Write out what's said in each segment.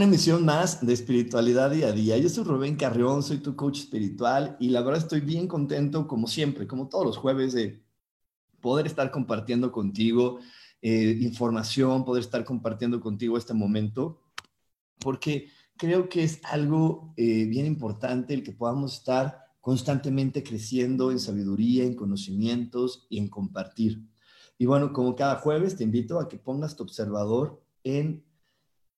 Una emisión más de Espiritualidad Día a Día. Yo soy Rubén Carrión, soy tu coach espiritual y la verdad estoy bien contento, como siempre, como todos los jueves, de poder estar compartiendo contigo eh, información, poder estar compartiendo contigo este momento, porque creo que es algo eh, bien importante el que podamos estar constantemente creciendo en sabiduría, en conocimientos y en compartir. Y bueno, como cada jueves, te invito a que pongas tu observador en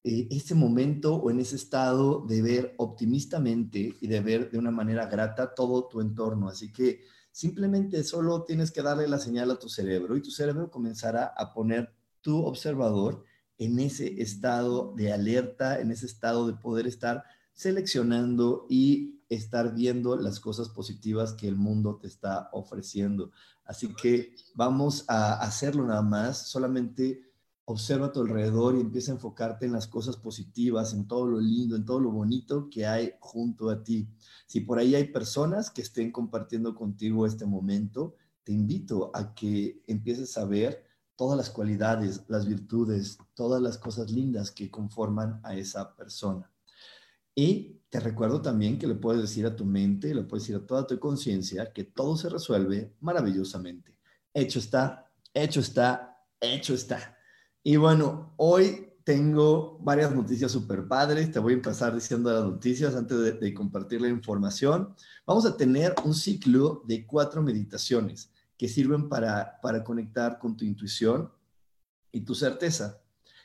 eh, ese momento o en ese estado de ver optimistamente y de ver de una manera grata todo tu entorno. Así que simplemente solo tienes que darle la señal a tu cerebro y tu cerebro comenzará a poner tu observador en ese estado de alerta, en ese estado de poder estar seleccionando y estar viendo las cosas positivas que el mundo te está ofreciendo. Así que vamos a hacerlo nada más, solamente observa a tu alrededor y empieza a enfocarte en las cosas positivas, en todo lo lindo, en todo lo bonito que hay junto a ti. Si por ahí hay personas que estén compartiendo contigo este momento, te invito a que empieces a ver todas las cualidades, las virtudes, todas las cosas lindas que conforman a esa persona. Y te recuerdo también que le puedes decir a tu mente, le puedes decir a toda tu conciencia que todo se resuelve maravillosamente. Hecho está, hecho está, hecho está. Y bueno, hoy tengo varias noticias súper padres. Te voy a empezar diciendo las noticias antes de, compartir la información. Vamos a tener un ciclo de cuatro meditaciones que sirven para, para conectar con tu intuición y tu certeza.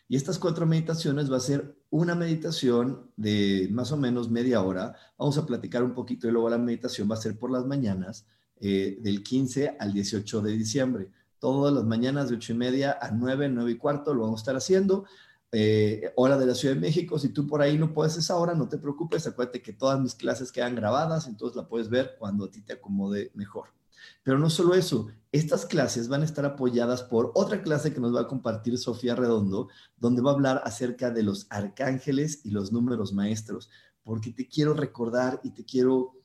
Y estas cuatro meditaciones va a ser una meditación de más o menos media hora. Vamos a platicar un poquito y luego la meditación va a ser por las mañanas eh, del 15 al 18 de diciembre todas las mañanas de ocho y media a nueve, nueve y cuarto, lo vamos a estar haciendo. Eh, hora de la Ciudad de México, si tú por ahí no puedes esa hora, no te preocupes, acuérdate que todas mis clases quedan grabadas, entonces la puedes ver cuando a ti te acomode mejor. Pero no solo eso, estas clases van a estar apoyadas por otra clase que nos va a compartir Sofía Redondo, donde va a hablar acerca de los arcángeles y los números maestros, porque te quiero recordar y te quiero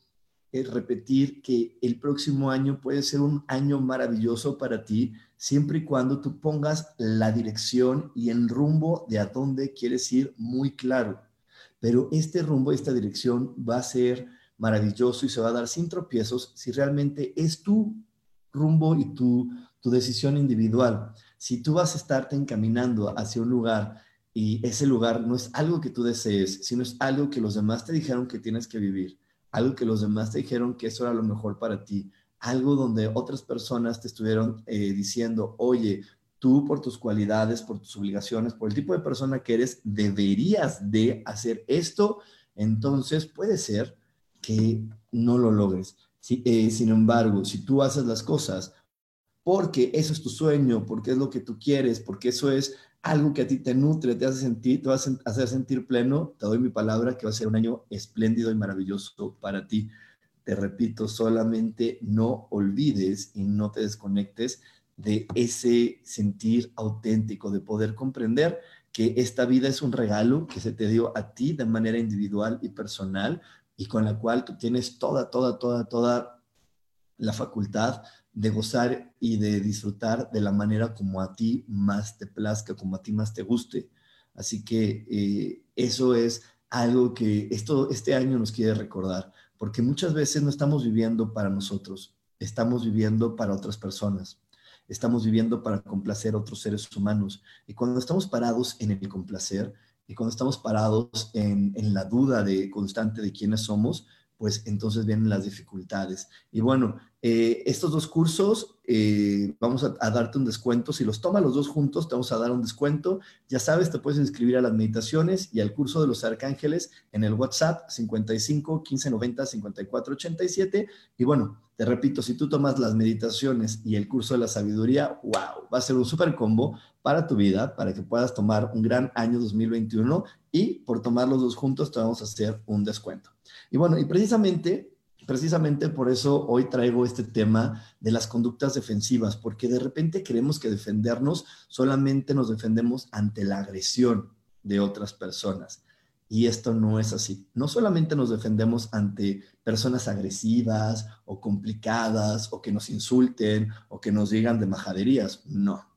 es repetir que el próximo año puede ser un año maravilloso para ti, siempre y cuando tú pongas la dirección y el rumbo de a dónde quieres ir muy claro. Pero este rumbo, esta dirección va a ser maravilloso y se va a dar sin tropiezos si realmente es tu rumbo y tu, tu decisión individual. Si tú vas a estarte encaminando hacia un lugar y ese lugar no es algo que tú desees, sino es algo que los demás te dijeron que tienes que vivir, algo que los demás te dijeron que eso era lo mejor para ti, algo donde otras personas te estuvieron eh, diciendo, oye, tú por tus cualidades, por tus obligaciones, por el tipo de persona que eres, deberías de hacer esto, entonces puede ser que no lo logres. Eh, sin embargo, si tú haces las cosas porque eso es tu sueño, porque es lo que tú quieres, porque eso es algo que a ti te nutre, te hace sentir, te va a hacer sentir pleno, te doy mi palabra que va a ser un año espléndido y maravilloso para ti. Te repito, solamente no olvides y no te desconectes de ese sentir auténtico, de poder comprender que esta vida es un regalo que se te dio a ti de manera individual y personal y con la cual tú tienes toda, toda, toda, toda la facultad de gozar y de disfrutar de la manera como a ti más te plazca, como a ti más te guste. Así que eh, eso es algo que esto, este año nos quiere recordar, porque muchas veces no estamos viviendo para nosotros, estamos viviendo para otras personas, estamos viviendo para complacer a otros seres humanos. Y cuando estamos parados en el complacer y cuando estamos parados en, en la duda de constante de quiénes somos, pues entonces vienen las dificultades. Y bueno, eh, estos dos cursos eh, vamos a, darte un descuento. Si los tomas los dos juntos, te vamos a dar un descuento. Ya sabes, te puedes inscribir a las meditaciones y al curso de los arcángeles en el WhatsApp 55 15 90 54 87. Y bueno, te repito, si tú tomas las meditaciones y el curso de la sabiduría, wow, va a ser un súper combo para tu vida, para que puedas tomar un gran año 2021 y por tomar los dos juntos te vamos a hacer un descuento. Y bueno, y precisamente, precisamente por eso hoy traigo este tema de las conductas defensivas, porque de repente creemos que defendernos solamente nos defendemos ante la agresión de otras personas. Y esto no es así. No solamente nos defendemos ante personas agresivas o complicadas o que nos insulten o que nos digan de majaderías. No.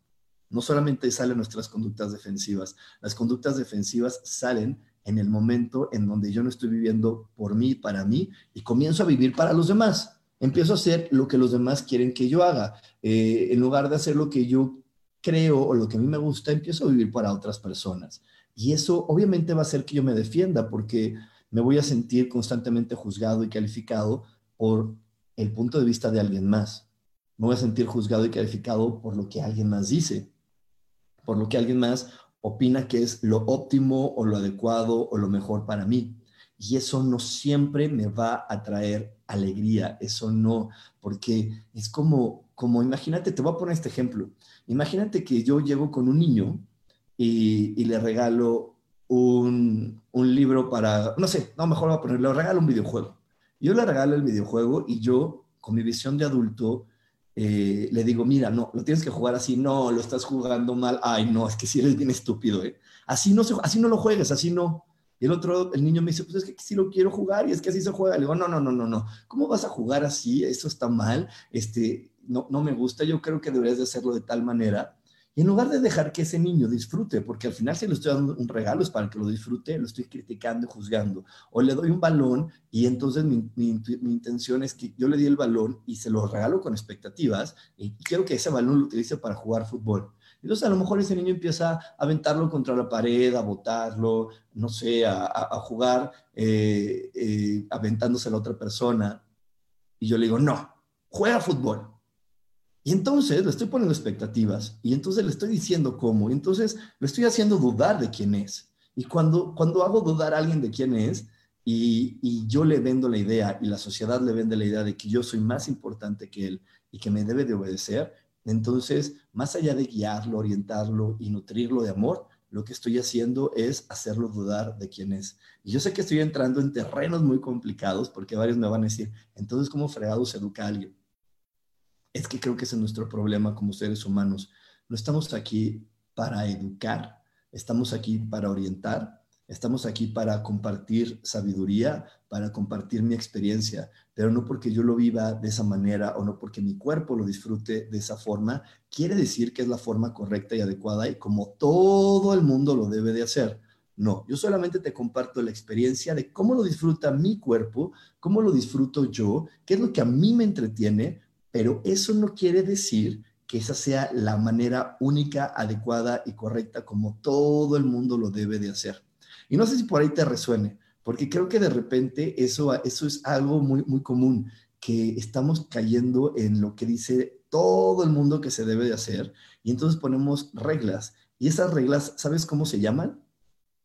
No solamente salen nuestras conductas defensivas. Las conductas defensivas salen en el momento en donde yo no estoy viviendo por mí, para mí, y comienzo a vivir para los demás. Empiezo a hacer lo que los demás quieren que yo haga. Eh, en lugar de hacer lo que yo creo o lo que a mí me gusta, empiezo a vivir para otras personas. Y eso obviamente va a hacer que yo me defienda porque me voy a sentir constantemente juzgado y calificado por el punto de vista de alguien más. Me voy a sentir juzgado y calificado por lo que alguien más dice, por lo que alguien más opina que es lo óptimo o lo adecuado o lo mejor para mí. Y eso no siempre me va a traer alegría, eso no, porque es como, como imagínate, te voy a poner este ejemplo. Imagínate que yo llego con un niño y, le regalo un, un, libro para, no sé, no, mejor voy a ponerle, le regalo un videojuego. Yo le regalo el videojuego y yo, con mi visión de adulto, eh, le digo, mira, no, lo tienes que jugar así, no, lo estás jugando mal, ay, no, es que si eres bien estúpido, ¿eh? Así no, se, así no lo juegues, así no. El otro, el niño me dice, pues es que sí lo quiero jugar y es que así se juega. Le digo, no, no, no, no, no, ¿cómo vas a jugar así? Eso está mal, este, no, no me gusta, yo creo que deberías de hacerlo de tal manera y en lugar de dejar que ese niño disfrute, porque al final si le estoy dando un regalo es para que lo disfrute, lo estoy criticando juzgando. O le doy un balón y entonces mi, intención es que yo le di el balón y se lo regalo con expectativas y quiero que ese balón lo utilice para jugar fútbol. Entonces a lo mejor ese niño empieza a aventarlo contra la pared, a botarlo, no sé, a, jugar eh, eh, aventándose a la otra persona. Y yo le digo, no, juega fútbol y entonces le estoy poniendo expectativas y entonces le estoy diciendo cómo. Y entonces lo estoy haciendo dudar de quién es. Y cuando, cuando hago dudar a alguien de quién es y, yo le vendo la idea y la sociedad le vende la idea de que yo soy más importante que él y que me debe de obedecer, entonces, más allá de guiarlo, orientarlo y nutrirlo de amor, lo que estoy haciendo es hacerlo dudar de quién es. Y yo sé que estoy entrando en terrenos muy complicados porque varios me van a decir, entonces, ¿cómo fregado se educa alguien? Es que creo que ese es nuestro problema como seres humanos. No estamos aquí para educar, estamos aquí para orientar, estamos aquí para compartir sabiduría, para compartir mi experiencia, pero no porque yo lo viva de esa manera o no porque mi cuerpo lo disfrute de esa forma, quiere decir que es la forma correcta y adecuada y como todo el mundo lo debe de hacer. No, yo solamente te comparto la experiencia de cómo lo disfruta mi cuerpo, cómo lo disfruto yo, qué es lo que a mí me entretiene, pero eso no quiere decir que esa sea la manera única, adecuada y correcta como todo el mundo lo debe de hacer. Y no sé si por ahí te resuene, porque creo que de repente eso, eso es algo muy, muy común, que estamos cayendo en lo que dice todo el mundo que se debe de hacer y entonces ponemos reglas. Y esas reglas, ¿sabes cómo se llaman?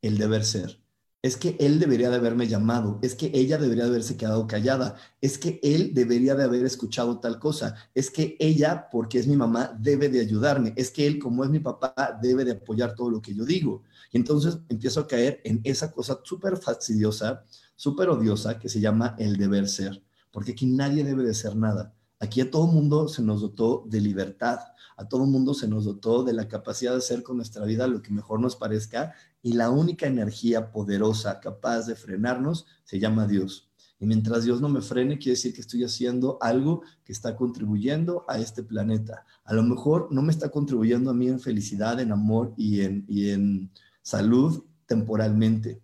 El deber ser es que él debería de haberme llamado, es que ella debería de haberse quedado callada, es que él debería de haber escuchado tal cosa, es que ella, porque es mi mamá, debe de ayudarme, es que él, como es mi papá, debe de apoyar todo lo que yo digo. Y entonces empiezo a caer en esa cosa súper fastidiosa, súper odiosa, que se llama el deber ser, porque aquí nadie debe de ser nada. Aquí a todo mundo se nos dotó de libertad, a todo mundo se nos dotó de la capacidad de hacer con nuestra vida lo que mejor nos parezca y la única energía poderosa capaz de frenarnos se llama Dios. Y mientras Dios no me frene, quiere decir que estoy haciendo algo que está contribuyendo a este planeta. A lo mejor no me está contribuyendo a mí en felicidad, en amor y en, y en salud temporalmente,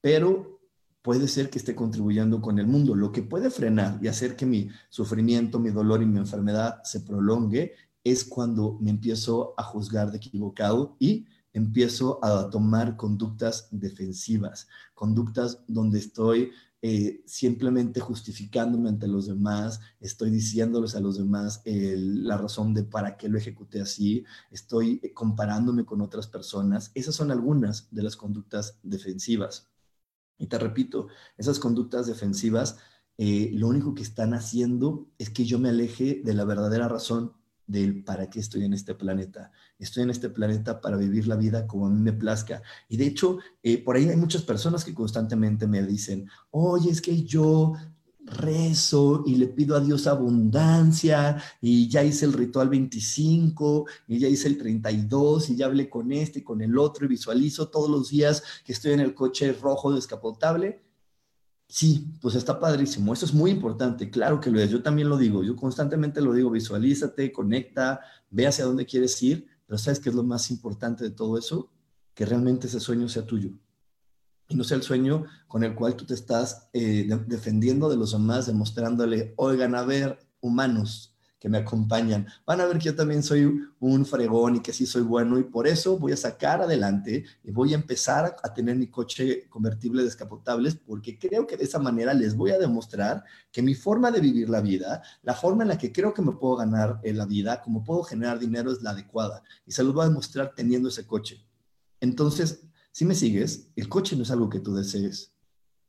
pero puede ser que esté contribuyendo con el mundo. Lo que puede frenar y hacer que mi sufrimiento, mi dolor y mi enfermedad se prolongue es cuando me empiezo a juzgar de equivocado y empiezo a tomar conductas defensivas, conductas donde estoy eh, simplemente justificándome ante los demás, estoy diciéndoles a los demás la razón de para qué lo ejecuté así, estoy comparándome con otras personas. Esas son algunas de las conductas defensivas. Y te repito, esas conductas defensivas eh, lo único que están haciendo es que yo me aleje de la verdadera razón del para qué estoy en este planeta. Estoy en este planeta para vivir la vida como a mí me plazca. Y de hecho, eh, por ahí hay muchas personas que constantemente me dicen, oye, es que yo rezo y le pido a Dios abundancia y ya hice el ritual 25 y ya hice el 32 y ya hablé con este y con el otro y visualizo todos los días que estoy en el coche rojo descapotable Sí, pues está padrísimo. Eso es muy importante. Claro que lo es. Yo también lo digo. Yo constantemente lo digo. Visualízate, conecta, ve hacia dónde quieres ir. Pero ¿sabes qué es lo más importante de todo eso? Que realmente ese sueño sea tuyo. Y no sea el sueño con el cual tú te estás eh, defendiendo de los demás, demostrándole, oigan, a ver, humanos, que me acompañan. Van a ver que yo también soy un fregón y que sí soy bueno y por eso voy a sacar adelante y voy a empezar a tener mi coche convertible descapotables porque creo que de esa manera les voy a demostrar que mi forma de vivir la vida, la forma en la que creo que me puedo ganar en la vida, como puedo generar dinero es la adecuada y se los voy a demostrar teniendo ese coche. Entonces, si me sigues, el coche no es algo que tú desees.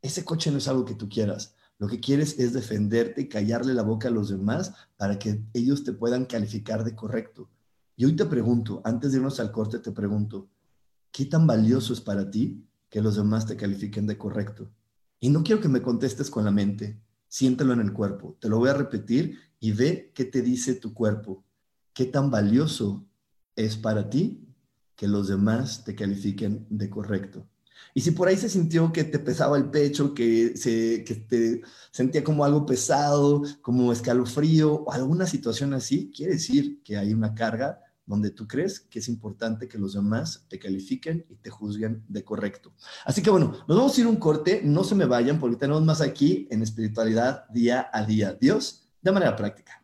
Ese coche no es algo que tú quieras lo que quieres es defenderte y callarle la boca a los demás para que ellos te puedan calificar de correcto. Y hoy te pregunto, antes de irnos al corte, te pregunto, ¿qué tan valioso es para ti que los demás te califiquen de correcto? Y no quiero que me contestes con la mente, siéntelo en el cuerpo. Te lo voy a repetir y ve qué te dice tu cuerpo. ¿Qué tan valioso es para ti que los demás te califiquen de correcto? Y si por ahí se sintió que te pesaba el pecho, que, se, que te sentía como algo pesado, como escalofrío o alguna situación así, quiere decir que hay una carga donde tú crees que es importante que los demás te califiquen y te juzguen de correcto. Así que bueno, nos vamos a ir un corte, no se me vayan porque tenemos más aquí en espiritualidad día a día. Dios, de manera práctica.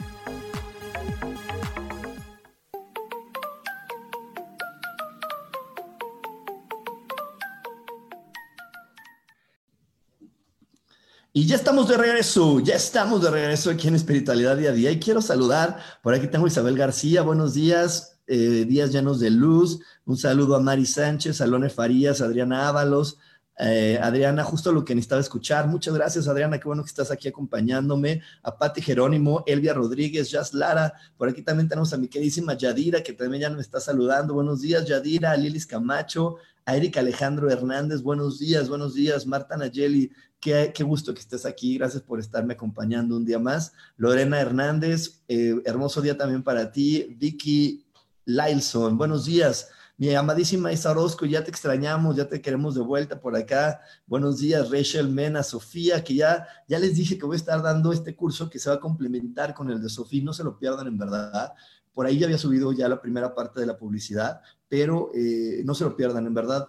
Y ya estamos de regreso, ya estamos de regreso aquí en Espiritualidad Día a Día. Y quiero saludar, por aquí tengo a Isabel García, buenos días, eh, días llenos de luz, un saludo a Mari Sánchez, Salone Farías, Adriana Ábalos, eh, Adriana, justo lo que necesitaba escuchar, muchas gracias Adriana, qué bueno que estás aquí acompañándome, a Pati Jerónimo, Elvia Rodríguez, Jazz Lara, por aquí también tenemos a mi queridísima Yadira, que también ya me está saludando, buenos días Yadira, a Lilis Camacho, A Erika Alejandro Hernández, buenos días, buenos días. Marta Nayeli, qué, qué gusto que estés aquí. Gracias por estarme acompañando un día más. Lorena Hernández, eh, hermoso día también para ti. Vicky Lilson, buenos días. Mi amadísima Isa Orozco, ya te extrañamos, ya te queremos de vuelta por acá. Buenos días, Rachel Mena, Sofía, que ya, ya les dije que voy a estar dando este curso que se va a complementar con el de Sofía, no se lo pierdan en verdad. Por ahí ya había subido ya la primera parte de la publicidad, pero eh, no se lo pierdan, en verdad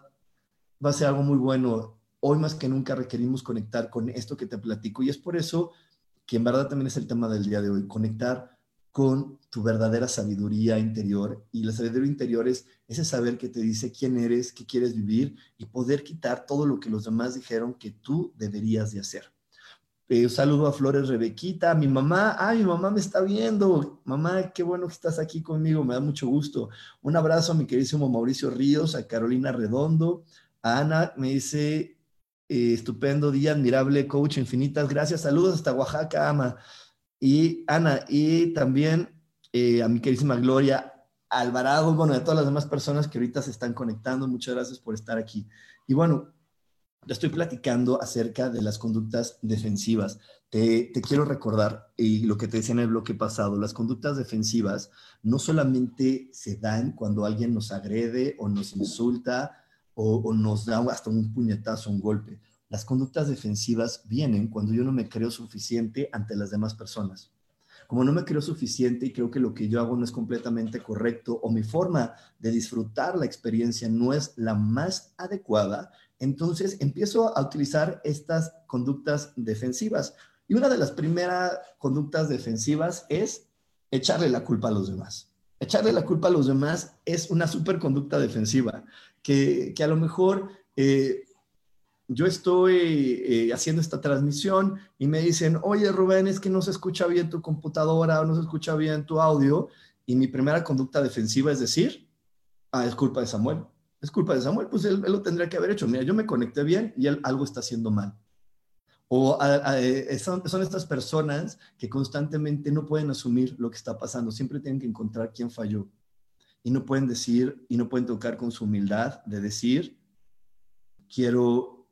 va a ser algo muy bueno. Hoy más que nunca requerimos conectar con esto que te platico y es por eso que en verdad también es el tema del día de hoy, conectar con tu verdadera sabiduría interior. Y la sabiduría interior es ese saber que te dice quién eres, qué quieres vivir y poder quitar todo lo que los demás dijeron que tú deberías de hacer. Eh, saludo a Flores Rebequita, mi mamá, ah, mi mamá me está viendo. Mamá, qué bueno que estás aquí conmigo, me da mucho gusto. Un abrazo a mi queridísimo Mauricio Ríos, a Carolina Redondo, a Ana, me dice, eh, estupendo día, admirable coach, infinitas gracias. Saludos hasta Oaxaca, ama. Y Ana, y también eh, a mi queridísima Gloria Alvarado, bueno, a todas las demás personas que ahorita se están conectando, muchas gracias por estar aquí. Y bueno, estoy platicando acerca de las conductas defensivas. Te, quiero recordar, y lo que te decía en el bloque pasado, las conductas defensivas no solamente se dan cuando alguien nos agrede o nos insulta o, o nos da hasta un puñetazo, un golpe. Las conductas defensivas vienen cuando yo no me creo suficiente ante las demás personas. Como no me creo suficiente y creo que lo que yo hago no es completamente correcto o mi forma de disfrutar la experiencia no es la más adecuada, entonces empiezo a utilizar estas conductas defensivas. Y una de las primeras conductas defensivas es echarle la culpa a los demás. Echarle la culpa a los demás es una super conducta defensiva, que, que a lo mejor eh, yo estoy eh, haciendo esta transmisión y me dicen, oye Rubén, es que no se escucha bien tu computadora no se escucha bien tu audio. Y mi primera conducta defensiva es decir, ah, es culpa de Samuel. Es culpa de Samuel, pues él, lo tendría que haber hecho. Mira, yo me conecté bien y él algo está haciendo mal. O eh, son, son, estas personas que constantemente no pueden asumir lo que está pasando, siempre tienen que encontrar quién falló. Y no pueden decir, y no pueden tocar con su humildad de decir, quiero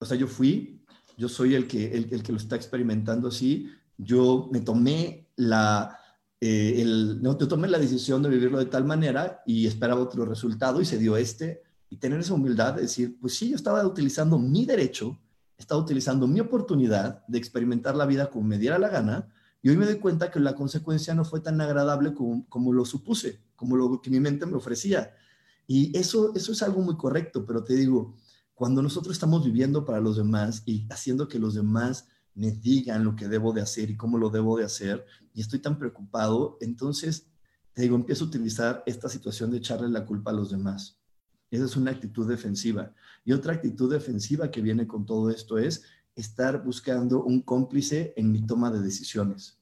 o sea, yo fui, yo soy el que, el, que lo está experimentando así, yo me tomé la, eh, el, no, yo tomé la decisión de vivirlo de tal manera y esperaba otro resultado y se dio este, y tener esa humildad de decir, pues sí, yo estaba utilizando mi derecho, estaba utilizando mi oportunidad de experimentar la vida como me diera la gana, y hoy me doy cuenta que la consecuencia no fue tan agradable como, como lo supuse, como lo que mi mente me ofrecía. Y eso, eso es algo muy correcto, pero te digo, cuando nosotros estamos viviendo para los demás y haciendo que los demás me digan lo que debo de hacer y cómo lo debo de hacer, y estoy tan preocupado, entonces, te digo, empiezo a utilizar esta situación de echarle la culpa a los demás. Esa es una actitud defensiva. Y otra actitud defensiva que viene con todo esto es estar buscando un cómplice en mi toma de decisiones.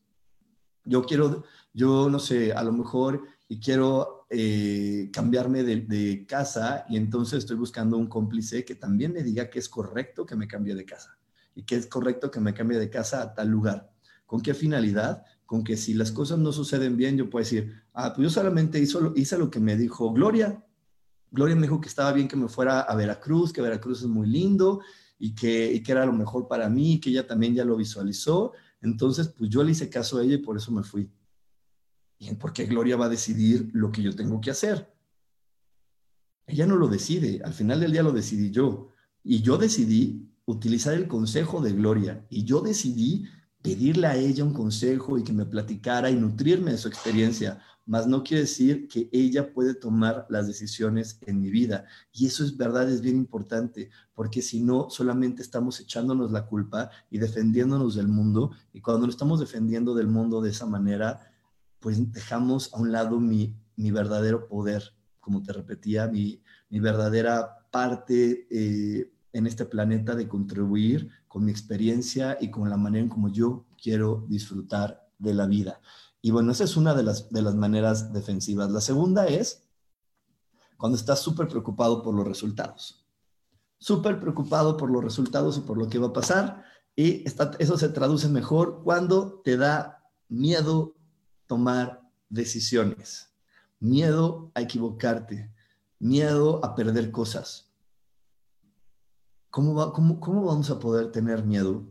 Yo quiero, yo no sé, a lo mejor y quiero eh, cambiarme de, casa y entonces estoy buscando un cómplice que también me diga que es correcto que me cambie de casa y que es correcto que me cambie de casa a tal lugar. ¿Con qué finalidad? Con que si las cosas no suceden bien, yo puedo decir, ah, pues yo solamente hice lo, hice lo que me dijo Gloria. Gloria me dijo que estaba bien que me fuera a Veracruz, que Veracruz es muy lindo y que, y que era lo mejor para mí, que ella también ya lo visualizó. Entonces, pues yo le hice caso a ella y por eso me fui. ¿Y por qué Gloria va a decidir lo que yo tengo que hacer? Ella no lo decide, al final del día lo decidí yo. Y yo decidí utilizar el consejo de Gloria y yo decidí pedirle a ella un consejo y que me platicara y nutrirme de su experiencia, mas no quiere decir que ella puede tomar las decisiones en mi vida. Y eso es verdad, es bien importante, porque si no, solamente estamos echándonos la culpa y defendiéndonos del mundo, y cuando nos estamos defendiendo del mundo de esa manera, pues dejamos a un lado mi, verdadero poder, como te repetía, mi, verdadera parte eh, en este planeta de contribuir con mi experiencia y con la manera en como yo quiero disfrutar de la vida. Y bueno, esa es una de las, de las maneras defensivas. La segunda es cuando estás súper preocupado por los resultados. Súper preocupado por los resultados y por lo que va a pasar. Y eso se traduce mejor cuando te da miedo tomar decisiones, miedo a equivocarte, miedo a perder cosas. ¿Cómo, cómo, ¿cómo vamos a poder tener miedo?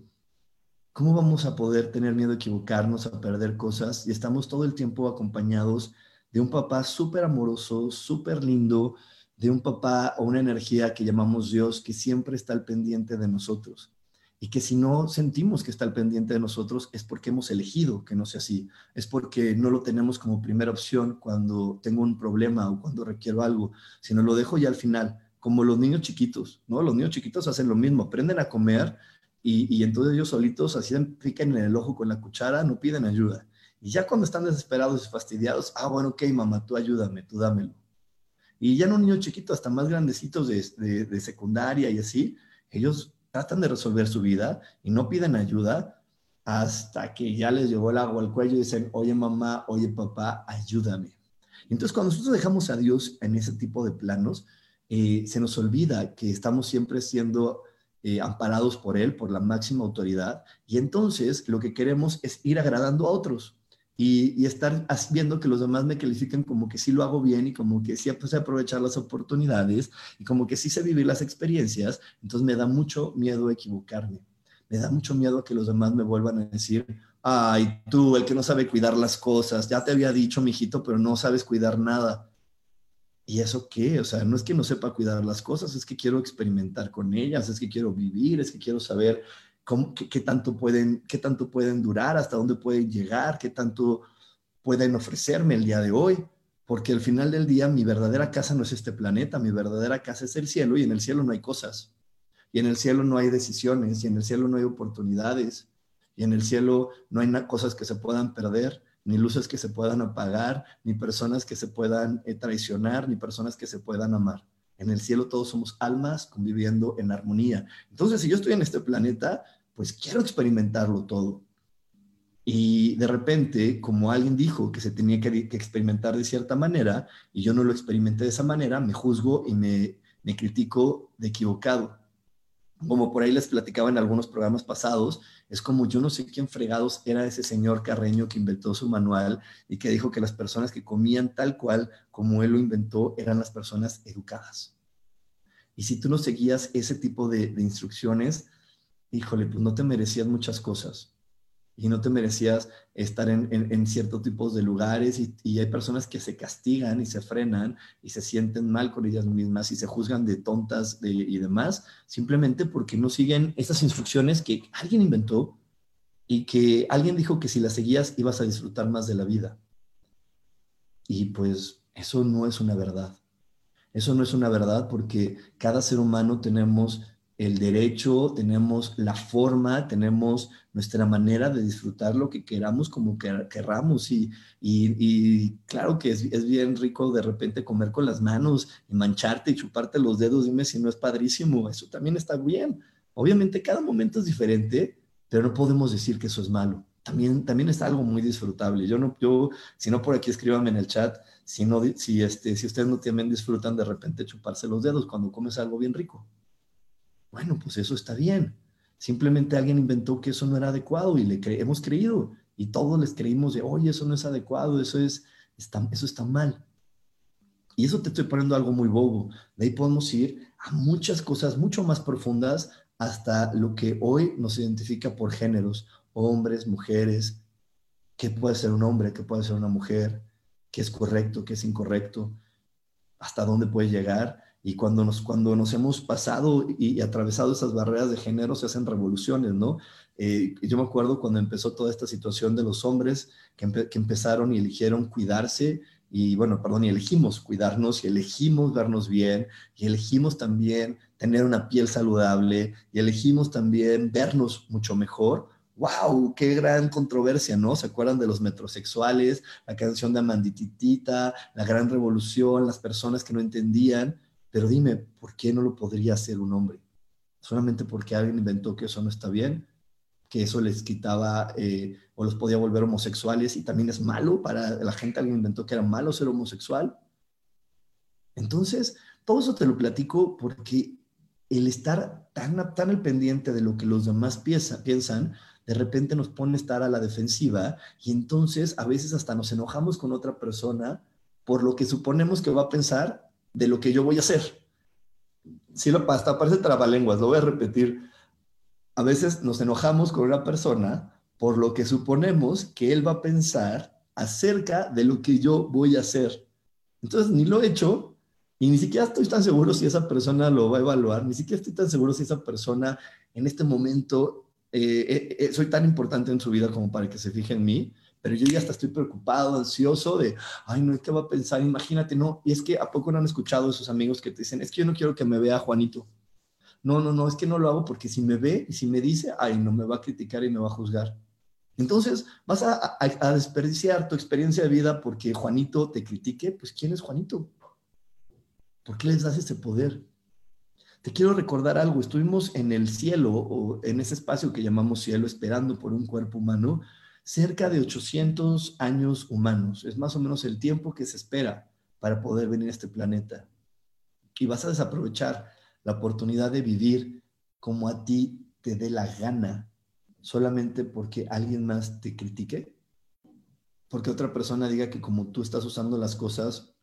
¿Cómo vamos a poder tener miedo a equivocarnos, a perder cosas? Y estamos todo el tiempo acompañados de un papá súper amoroso, súper lindo, de un papá o una energía que llamamos Dios, que siempre está al pendiente de nosotros. Y que si no sentimos que está al pendiente de nosotros es porque hemos elegido que no sea así. Es porque no lo tenemos como primera opción cuando tengo un problema o cuando requiero algo, sino lo dejo ya al final, como los niños chiquitos, ¿no? Los niños chiquitos hacen lo mismo, aprenden a comer y, y entonces ellos solitos así pican en el ojo con la cuchara, no piden ayuda. Y ya cuando están desesperados y fastidiados, ah, bueno, ok, mamá, tú ayúdame, tú dámelo. Y ya un niño chiquito, hasta más grandecitos de, de, secundaria y así, ellos tratan de resolver su vida y no piden ayuda hasta que ya les llegó el agua al cuello y dicen, oye mamá, oye papá, ayúdame. Entonces cuando nosotros dejamos a Dios en ese tipo de planos, se nos olvida que estamos siempre siendo eh, amparados por Él, por la máxima autoridad, y entonces lo que queremos es ir agradando a otros y, estar viendo que los demás me califiquen como que sí lo hago bien y como que sí sé aprovechar las oportunidades y como que sí sé vivir las experiencias, entonces me da mucho miedo equivocarme. Me da mucho miedo que los demás me vuelvan a decir, ay, tú, el que no sabe cuidar las cosas, ya te había dicho, mijito, pero no sabes cuidar nada. ¿Y eso qué? O sea, no es que no sepa cuidar las cosas, es que quiero experimentar con ellas, es que quiero vivir, es que quiero saber qué, tanto pueden, qué tanto pueden durar, hasta dónde pueden llegar, qué tanto pueden ofrecerme el día de hoy, porque al final del día mi verdadera casa no es este planeta, mi verdadera casa es el cielo y en el cielo no hay cosas, y en el cielo no hay decisiones, y en el cielo no hay oportunidades, y en el cielo no hay cosas que se puedan perder, ni luces que se puedan apagar, ni personas que se puedan eh, traicionar, ni personas que se puedan amar. En el cielo todos somos almas conviviendo en armonía. Entonces, si yo estoy en este planeta, pues quiero experimentarlo todo. Y de repente, como alguien dijo que se tenía que, experimentar de cierta manera y yo no lo experimenté de esa manera, me juzgo y me, me critico de equivocado. Como por ahí les platicaba en algunos programas pasados, es como yo no sé quién fregados era ese señor Carreño que inventó su manual y que dijo que las personas que comían tal cual como él lo inventó eran las personas educadas. Y si tú no seguías ese tipo de, instrucciones, híjole, pues no te merecías muchas cosas y no te merecías estar en, en, ciertos tipos de lugares y, hay personas que se castigan y se frenan y se sienten mal con ellas mismas y se juzgan de tontas y demás, simplemente porque no siguen esas instrucciones que alguien inventó y que alguien dijo que si las seguías ibas a disfrutar más de la vida. Y pues eso no es una verdad. Eso no es una verdad porque cada ser humano tenemos el derecho, tenemos la forma, tenemos nuestra manera de disfrutar lo que queramos como que, querramos. Y, y, claro que es, es, bien rico de repente comer con las manos y mancharte y chuparte los dedos, dime si no es padrísimo, eso también está bien. Obviamente cada momento es diferente, pero no podemos decir que eso es malo. También, también está algo muy disfrutable. Yo no, yo, si no por aquí escríbame en el chat, si, no, si, este, si ustedes no también disfrutan de repente chuparse los dedos cuando comes algo bien rico. Bueno, pues eso está bien. Simplemente alguien inventó que eso no era adecuado y le hemos creído y todos les creímos de, oye, eso no es adecuado, eso, es, está, eso está mal. Y eso te estoy poniendo algo muy bobo. De ahí podemos ir a muchas cosas mucho más profundas hasta lo que hoy nos identifica por géneros, hombres, mujeres, qué puede ser un hombre, qué puede ser una mujer, qué es correcto, qué es incorrecto, hasta dónde puede llegar y cuando nos, cuando nos hemos pasado y, atravesado esas barreras de género se hacen revoluciones, ¿no? Eh, yo me acuerdo cuando empezó toda esta situación de los hombres que, que, empezaron y eligieron cuidarse y bueno, perdón, y elegimos cuidarnos y elegimos vernos bien y elegimos también tener una piel saludable y elegimos también vernos mucho mejor. ¡Wow! ¡Qué gran controversia, ¿no? ¿Se acuerdan de los metrosexuales, la canción de Amandititita, la gran revolución, las personas que no entendían? Pero dime, ¿por qué no lo podría hacer un hombre? Solamente porque alguien inventó que eso no está bien, que eso les quitaba eh, o los podía volver homosexuales y también es malo para la gente, alguien inventó que era malo ser homosexual. Entonces, todo eso te lo platico porque el estar tan, tan al pendiente de lo que los demás piensa, piensan, de repente nos pone a estar a la defensiva y entonces a veces hasta nos enojamos con otra persona por lo que suponemos que va a pensar de lo que yo voy a hacer. Sí, lo, hasta parece trabalenguas, lo voy a repetir. A veces nos enojamos con una persona por lo que suponemos que él va a pensar acerca de lo que yo voy a hacer. Entonces, ni lo he hecho y ni siquiera estoy tan seguro si esa persona lo va a evaluar, ni siquiera estoy tan seguro si esa persona en este momento eh, eh, eh, soy tan importante en su vida como para que se fije en mí, pero yo ya hasta estoy preocupado, ansioso de, ay, no, ¿qué va a pensar? Imagínate, no, y es que ¿a poco no han escuchado de sus amigos que te dicen, es que yo no quiero que me vea Juanito? No, no, no, es que no lo hago porque si me ve y si me dice, ay, no, me va a criticar y me va a juzgar. Entonces, vas a, a, desperdiciar tu experiencia de vida porque Juanito te critique, pues ¿quién es Juanito? ¿Por qué les das ese poder? Te quiero recordar algo, estuvimos en el cielo o en ese espacio que llamamos cielo esperando por un cuerpo humano cerca de 800 años humanos. Es más o menos el tiempo que se espera para poder venir a este planeta. Y vas a desaprovechar la oportunidad de vivir como a ti te dé la gana solamente porque alguien más te critique, porque otra persona diga que como tú estás usando las cosas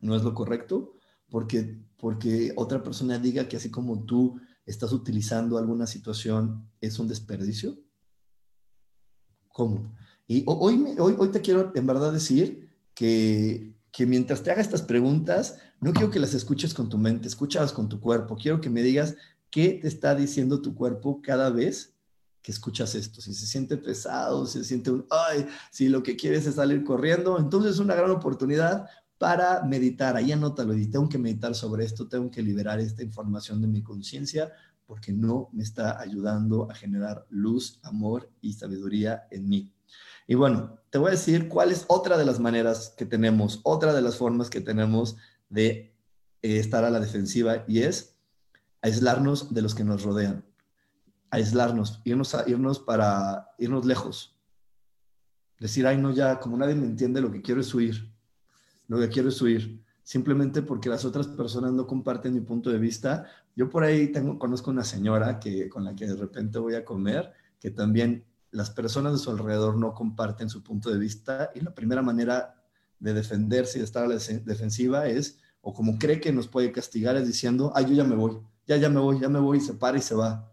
no es lo correcto, porque, porque otra persona diga que así como tú estás utilizando alguna situación es un desperdicio. ¿Cómo? Y hoy, hoy, hoy te quiero en verdad decir que, que mientras te haga estas preguntas, no quiero que las escuches con tu mente, escúchalas con tu cuerpo. Quiero que me digas qué te está diciendo tu cuerpo cada vez que escuchas esto, si se siente pesado, si se siente un, ay, si lo que quieres es salir corriendo, entonces es una gran oportunidad para meditar. Ahí anótalo y tengo que meditar sobre esto, tengo que liberar esta información de mi conciencia porque no me está ayudando a generar luz, amor y sabiduría en mí. Y bueno, te voy a decir cuál es otra de las maneras que tenemos, otra de las formas que tenemos de eh, estar a la defensiva y es aislarnos de los que nos rodean aislarnos, irnos, a, irnos para irnos lejos. Decir, ay, no, ya, como nadie me entiende, lo que quiero es huir. Lo que quiero es huir. Simplemente porque las otras personas no comparten mi punto de vista. Yo por ahí tengo, conozco una señora que, con la que de repente voy a comer, que también las personas de su alrededor no comparten su punto de vista y la primera manera de defenderse y de estar a la defensiva es, o como cree que nos puede castigar, es diciendo, ay, yo ya me voy, ya, ya me voy, ya me voy, y se para y se va.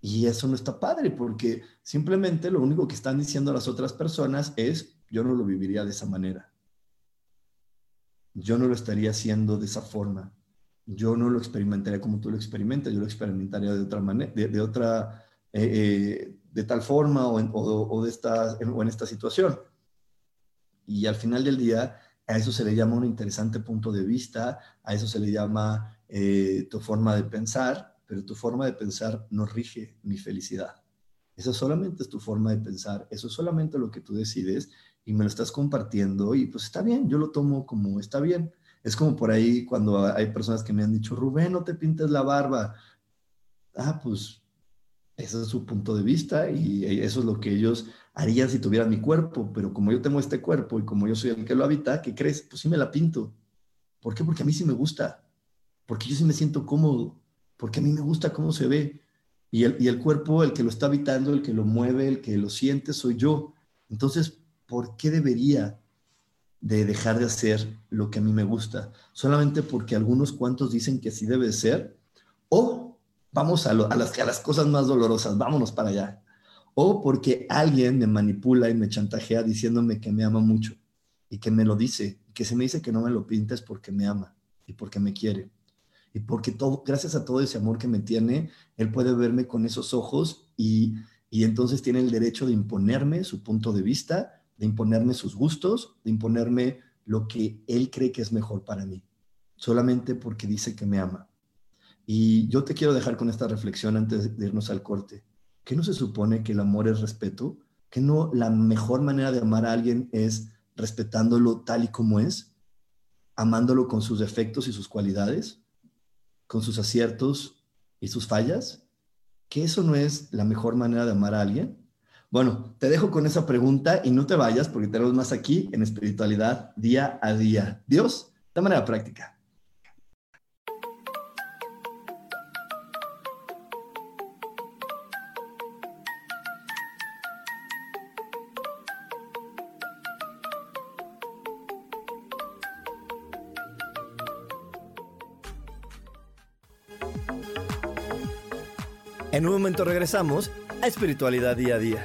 Y eso no está padre porque simplemente lo único que están diciendo las otras personas es, yo no lo viviría de esa manera. Yo no lo estaría haciendo de esa forma. Yo no lo experimentaría como tú lo experimentas, yo lo experimentaría de otra manera, de, otra, eh, eh, de tal forma o en, o, de esta, en, esta situación. Y al final del día, a eso se le llama un interesante punto de vista, a eso se le llama eh, tu forma de pensar, pero tu forma de pensar no rige mi felicidad. Eso solamente es tu forma de pensar, eso es solamente lo que tú decides y me lo estás compartiendo y pues está bien, yo lo tomo como está bien. Es como por ahí cuando hay personas que me han dicho, Rubén, no te pintes la barba. Ah, pues ese es su punto de vista y eso es lo que ellos harían si tuvieran mi cuerpo, pero como yo tengo este cuerpo y como yo soy el que lo habita, ¿qué crees? Pues sí me la pinto. ¿Por qué? Porque a mí sí me gusta, porque yo sí me siento cómodo, porque a mí me gusta cómo se ve. Y el, y el cuerpo, el que lo está habitando, el que lo mueve, el que lo siente, soy yo. Entonces, ¿por qué debería de dejar de hacer lo que a mí me gusta? Solamente porque algunos cuantos dicen que así debe ser. O vamos a, las, cosas más dolorosas, vámonos para allá. O porque alguien me manipula y me chantajea diciéndome que me ama mucho y que me lo dice, que se me dice que no me lo pintes porque me ama y porque me quiere y porque todo, gracias a todo ese amor que me tiene, Él puede verme con esos ojos y, y entonces tiene el derecho de imponerme su punto de vista, de imponerme sus gustos, de imponerme lo que Él cree que es mejor para mí, solamente porque dice que me ama. Y yo te quiero dejar con esta reflexión antes de irnos al corte. ¿Qué no se supone que el amor es respeto? ¿Que no la mejor manera de amar a alguien es respetándolo tal y como es? ¿Amándolo con sus defectos y sus cualidades? con sus aciertos y sus fallas? ¿Que eso no es la mejor manera de amar a alguien? Bueno, te dejo con esa pregunta y no te vayas porque tenemos más aquí en espiritualidad día a día. Dios, de manera práctica. En un momento regresamos a espiritualidad día a día.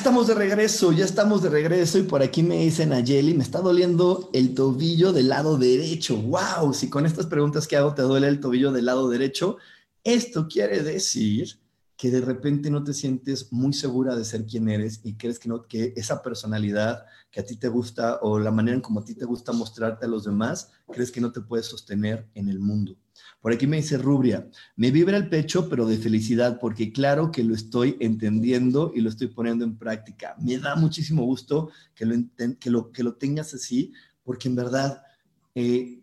Estamos de regreso, ya estamos de regreso y por aquí me dicen Ayeli, me está doliendo el tobillo del lado derecho. ¡Wow! Si con estas preguntas que hago te duele el tobillo del lado derecho, esto quiere decir que de repente no te sientes muy segura de ser quien eres y crees que, no, que esa personalidad que a ti te gusta o la manera en como a ti te gusta mostrarte a los demás, crees que no te puedes sostener en el mundo. Por aquí me dice Rubria, me vibra el pecho, pero de felicidad, porque claro que lo estoy entendiendo y lo estoy poniendo en práctica. Me da muchísimo gusto que lo, que lo, que lo tengas así, porque en verdad eh,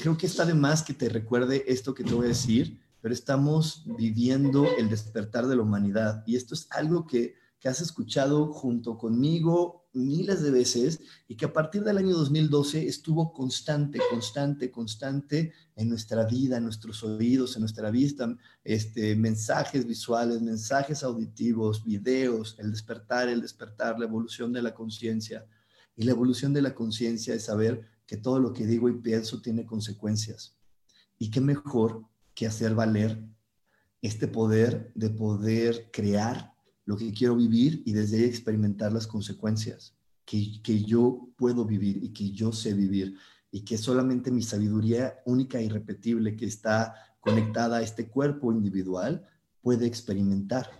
creo que está de más que te recuerde esto que te voy a decir, pero estamos viviendo el despertar de la humanidad y esto es algo que, que has escuchado junto conmigo miles de veces y que a partir del año 2012 estuvo constante, constante, constante en nuestra vida, en nuestros oídos, en nuestra vista, este, mensajes visuales, mensajes auditivos, videos, el despertar, el despertar, la evolución de la conciencia. Y la evolución de la conciencia es saber que todo lo que digo y pienso tiene consecuencias. Y qué mejor que hacer valer este poder de poder crear lo que quiero vivir y desde ahí experimentar las consecuencias que, que yo puedo vivir y que yo sé vivir y que solamente mi sabiduría única e irrepetible que está conectada a este cuerpo individual puede experimentar.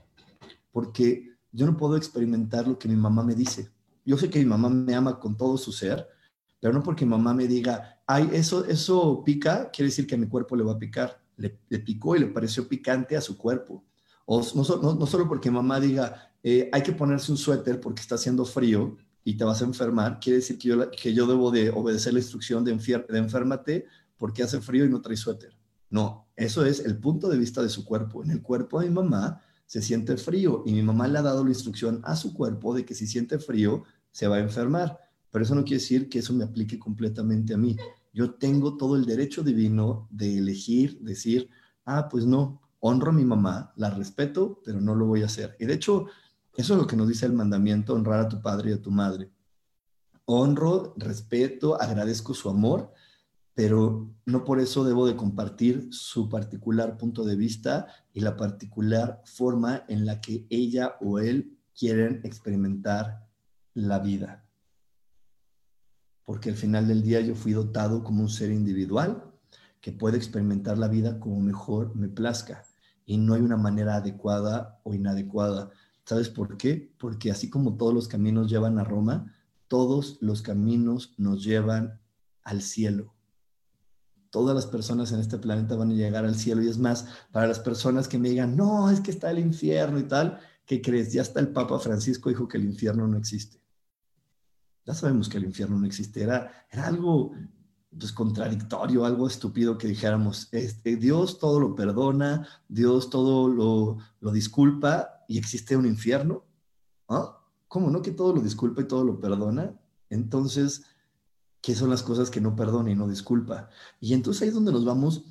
Porque yo no puedo experimentar lo que mi mamá me dice. Yo sé que mi mamá me ama con todo su ser, pero no porque mi mamá me diga, ay, eso, eso pica, quiere decir que a mi cuerpo le va a picar. Le, picó y le pareció picante a su cuerpo. No, no, solo porque mamá diga, eh, hay que ponerse un suéter porque está haciendo frío y te vas a enfermar, quiere decir que yo, que yo debo de obedecer la instrucción de, de enférmate porque hace frío y no trae suéter. No, eso es el punto de vista de su cuerpo. En el cuerpo de mi mamá se siente frío y mi mamá le ha dado la instrucción a su cuerpo de que si siente frío se va a enfermar. Pero eso no quiere decir que eso me aplique completamente a mí. Yo tengo todo el derecho divino de elegir, decir, ah, pues no, honro a mi mamá, la respeto, pero no lo voy a hacer. Y de hecho, eso es lo que nos dice el mandamiento, honrar a tu padre y a tu madre. Honro, respeto, agradezco su amor, pero no por eso debo de compartir su particular punto de vista y la particular forma en la que ella o él quieren experimentar la vida. Porque al final del día yo fui dotado como un ser individual que puede experimentar la vida como mejor me plazca y no hay una manera adecuada o inadecuada. ¿Sabes por qué? Porque así como todos los caminos llevan a Roma, todos los caminos nos llevan al cielo. Todas las personas en este planeta van a llegar al cielo y es más, para las personas que me digan, no, es que está el infierno y tal, ¿qué crees? Ya está el Papa Francisco dijo que el infierno no existe. Ya sabemos que el infierno no existe. Era, algo pues, contradictorio, algo estúpido que dijéramos, este, Dios todo lo perdona, Dios todo lo, lo disculpa y existe un infierno. ¿Ah? ¿Cómo no que todo lo disculpa y todo lo perdona? Entonces, ¿qué son las cosas que no perdona y no disculpa? Y entonces ahí es donde nos vamos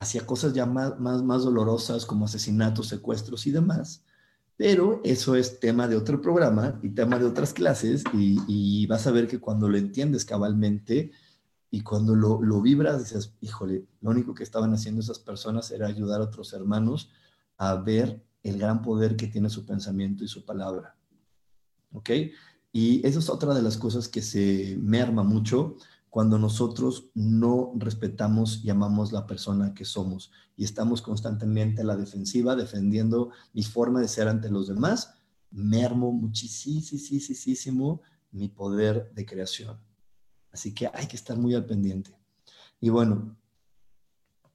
hacia cosas ya más, más, más dolorosas como asesinatos, secuestros y demás. Pero eso es tema de otro programa y tema de otras clases y, vas a ver que cuando lo entiendes cabalmente y cuando lo, lo vibras, dices, híjole, lo único que estaban haciendo esas personas era ayudar a otros hermanos a ver el gran poder que tiene su pensamiento y su palabra. ¿Ok? Y eso es otra de las cosas que se merma mucho cuando nosotros no respetamos y amamos la persona que somos y estamos constantemente a la defensiva defendiendo mi forma de ser ante los demás, mermo muchísimo mi poder de creación. Así que hay que estar muy al pendiente. Y bueno,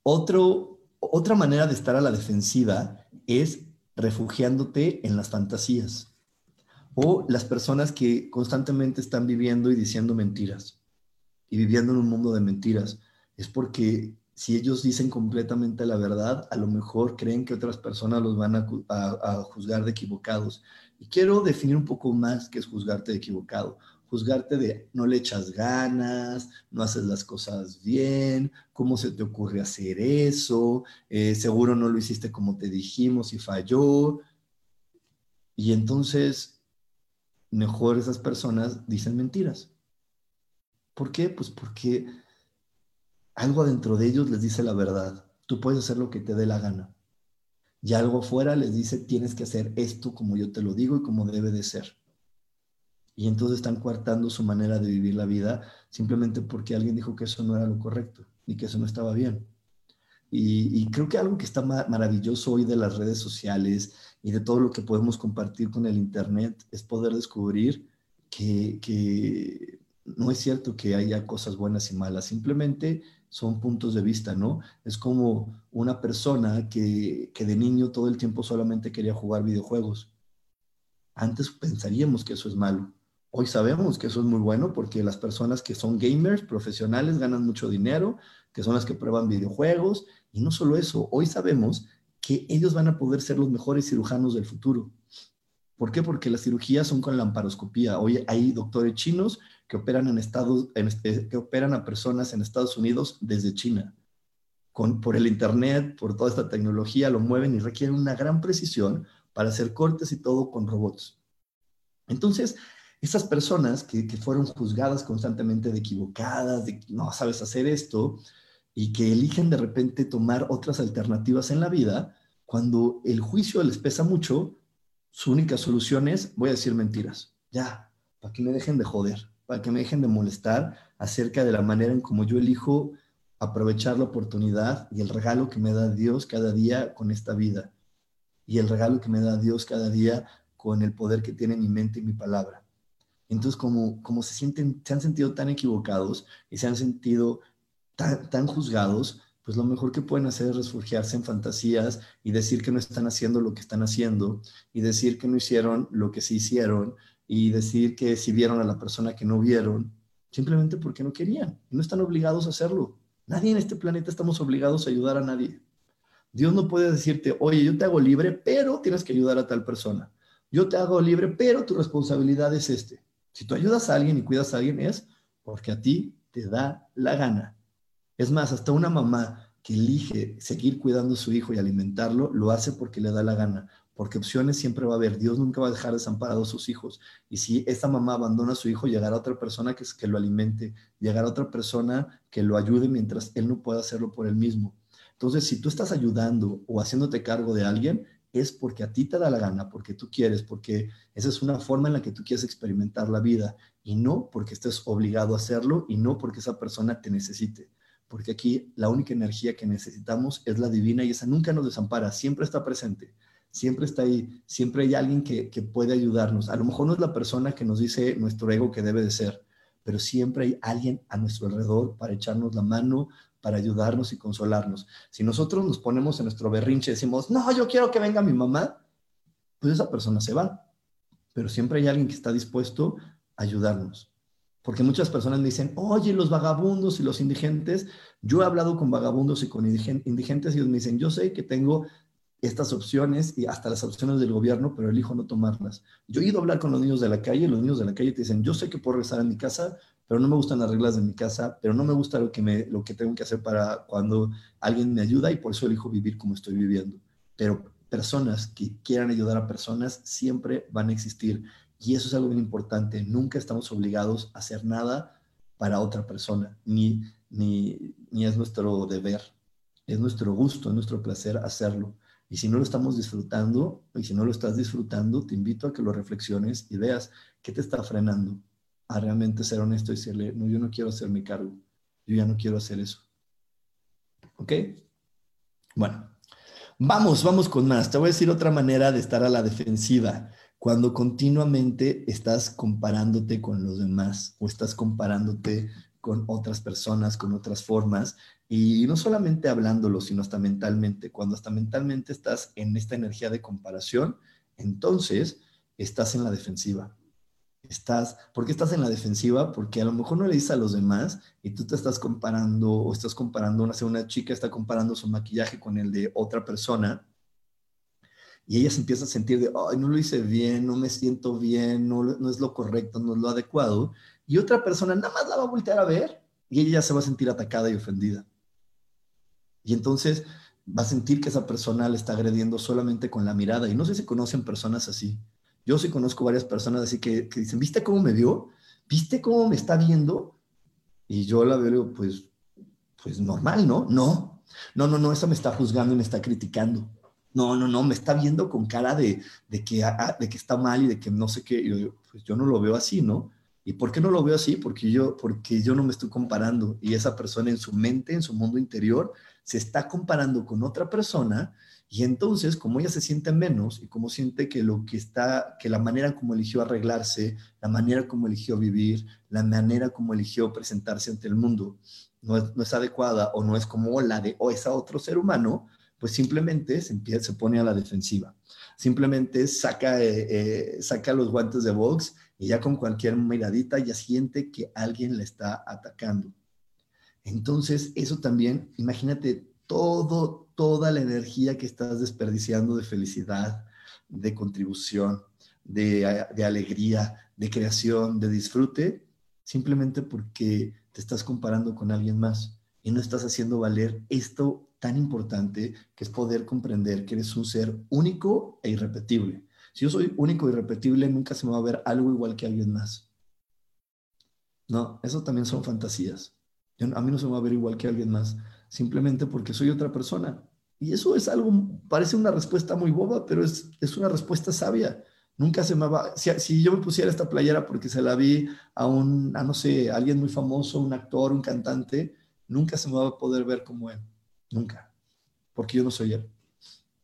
otro, otra manera de estar a la defensiva es refugiándote en las fantasías o las personas que constantemente están viviendo y diciendo mentiras y viviendo en un mundo de mentiras. Es porque si ellos dicen completamente la verdad, a lo mejor creen que otras personas los van a, juzgar de equivocados. Y quiero definir un poco más qué es juzgarte de equivocado. Juzgarte de no le echas ganas, no haces las cosas bien, cómo se te ocurre hacer eso, eh, seguro no lo hiciste como te dijimos y falló. Y entonces, mejor esas personas dicen mentiras. ¿Por qué? Pues porque algo adentro de ellos les dice la verdad. Tú puedes hacer lo que te dé la gana. Y algo fuera les dice, tienes que hacer esto como yo te lo digo y como debe de ser. Y entonces están coartando su manera de vivir la vida simplemente porque alguien dijo que eso no era lo correcto y que eso no estaba bien. Y, creo que algo que está maravilloso hoy de las redes sociales y de todo lo que podemos compartir con el Internet es poder descubrir que, que no es cierto que haya cosas buenas y malas, simplemente son puntos de vista, ¿no? Es como una persona que, de niño todo el tiempo solamente quería jugar videojuegos. Antes pensaríamos que eso es malo. Hoy sabemos que eso es muy bueno porque las personas que son gamers profesionales ganan mucho dinero, que son las que prueban videojuegos. Y no solo eso, hoy sabemos que ellos van a poder ser los mejores cirujanos del futuro. ¿Por qué? Porque las cirugías son con lamparoscopía. Hoy hay doctores chinos este, que operan a personas en Estados Unidos desde China. Con, por el Internet, por toda esta tecnología, lo mueven y requieren una gran precisión para hacer cortes y todo con robots. Entonces, esas personas que, que fueron juzgadas constantemente de equivocadas, de no sabes hacer esto, y que eligen de repente tomar otras alternativas en la vida, cuando el juicio les pesa mucho, su única solución es, voy a decir mentiras, ya, para que me dejen de joder para que me dejen de molestar acerca de la manera en cómo yo elijo aprovechar la oportunidad y el regalo que me da Dios cada día con esta vida y el regalo que me da Dios cada día con el poder que tiene mi mente y mi palabra. Entonces, como, como se sienten, se han sentido tan equivocados y se han sentido tan, tan juzgados, pues lo mejor que pueden hacer es refugiarse en fantasías y decir que no están haciendo lo que están haciendo y decir que no hicieron lo que sí hicieron y decir que si vieron a la persona que no vieron, simplemente porque no querían. No están obligados a hacerlo. Nadie en este planeta estamos obligados a ayudar a nadie. Dios no puede decirte, oye, yo te hago libre, pero tienes que ayudar a tal persona. Yo te hago libre, pero tu responsabilidad es este. Si tú ayudas a alguien y cuidas a alguien es porque a ti te da la gana. Es más, hasta una mamá que elige seguir cuidando a su hijo y alimentarlo, lo hace porque le da la gana, porque opciones siempre va a haber. Dios nunca va a dejar desamparados a sus hijos. Y si esta mamá abandona a su hijo, llegará otra persona que, que lo alimente, llegará otra persona que lo ayude mientras él no pueda hacerlo por él mismo. Entonces, si tú estás ayudando o haciéndote cargo de alguien, es porque a ti te da la gana, porque tú quieres, porque esa es una forma en la que tú quieres experimentar la vida y no porque estés obligado a hacerlo y no porque esa persona te necesite. Porque aquí la única energía que necesitamos es la divina y esa nunca nos desampara, siempre está presente siempre está ahí, siempre hay alguien que, puede ayudarnos. A lo mejor no es la persona que nos dice nuestro ego que debe de ser, pero siempre hay alguien a nuestro alrededor para echarnos la mano, para ayudarnos y consolarnos. Si nosotros nos ponemos en nuestro berrinche y decimos, no, yo quiero que venga mi mamá, pues esa persona se va. Pero siempre hay alguien que está dispuesto a ayudarnos. Porque muchas personas me dicen, oye, los vagabundos y los indigentes, yo he hablado con vagabundos y con indigentes y ellos me dicen, yo sé que tengo estas opciones y hasta las opciones del gobierno, pero elijo no tomarlas. Yo he ido a hablar con los niños de la calle, los niños de la calle te dicen, yo sé que puedo regresar a mi casa, pero no me gustan las reglas de mi casa, pero no me gusta lo que, me, lo que tengo que hacer para cuando alguien me ayuda y por eso elijo vivir como estoy viviendo. Pero personas que quieran ayudar a personas siempre van a existir y eso es algo bien importante. Nunca estamos obligados a hacer nada para otra persona, ni, ni, ni es nuestro deber, es nuestro gusto, es nuestro placer hacerlo. Y si no lo estamos disfrutando, y si no lo estás disfrutando, te invito a que lo reflexiones y veas qué te está frenando a realmente ser honesto y decirle, no, yo no quiero hacerme cargo, yo ya no quiero hacer eso. ¿Ok? Bueno, vamos, vamos con más. Te voy a decir otra manera de estar a la defensiva. Cuando continuamente estás comparándote con los demás o estás comparándote con otras personas, con otras formas, y no solamente hablándolo, sino hasta mentalmente. Cuando hasta mentalmente estás en esta energía de comparación, entonces estás en la defensiva. Estás, ¿Por qué estás en la defensiva? Porque a lo mejor no le dices a los demás y tú te estás comparando o estás comparando, una, una chica está comparando su maquillaje con el de otra persona y ella se empieza a sentir de, ay, no lo hice bien, no me siento bien, no, no es lo correcto, no es lo adecuado. Y otra persona nada más la va a voltear a ver y ella ya se va a sentir atacada y ofendida. Y entonces va a sentir que esa persona le está agrediendo solamente con la mirada. Y no sé si conocen personas así. Yo sí conozco varias personas así que, dicen, ¿viste cómo me vio? ¿Viste cómo me está viendo? Y yo la veo, pues, pues normal, ¿no? No, no, no, no, esa me está juzgando y me está criticando. No, no, no, me está viendo con cara de, de que, ah, de que está mal y de que no sé qué. yo, pues yo no lo veo así, ¿no? ¿Y por qué no lo veo así? Porque yo, porque yo no me estoy comparando y esa persona en su mente, en su mundo interior, se está comparando con otra persona y entonces como ella se siente menos y como siente que lo que está, que la manera como eligió arreglarse, la manera como eligió vivir, la manera como eligió presentarse ante el mundo no es, adecuada o no es como la de o esa otro ser humano, pues simplemente se, empieza, se pone a la defensiva. Simplemente saca, eh, eh, saca los guantes de box y ya con cualquier miradita ya siente que alguien le está atacando. Entonces, eso también, imagínate todo, toda la energía que estás desperdiciando de felicidad, de contribución, de, alegría, de creación, de disfrute, simplemente porque te estás comparando con alguien más y no estás haciendo valer esto tan importante que es poder comprender que eres un ser único e irrepetible. Si yo soy único e irrepetible, nunca se me va a ver algo igual que alguien más. No, eso también son fantasías a mí no se me va a ver igual que alguien más, simplemente porque soy otra persona. Y eso es algo, parece una respuesta muy boba, pero es, es una respuesta sabia. Nunca se me va, si, si, yo me pusiera esta playera porque se la vi a un, a no sé, alguien muy famoso, un actor, un cantante, nunca se me va a poder ver como él. Nunca. Porque yo no soy él.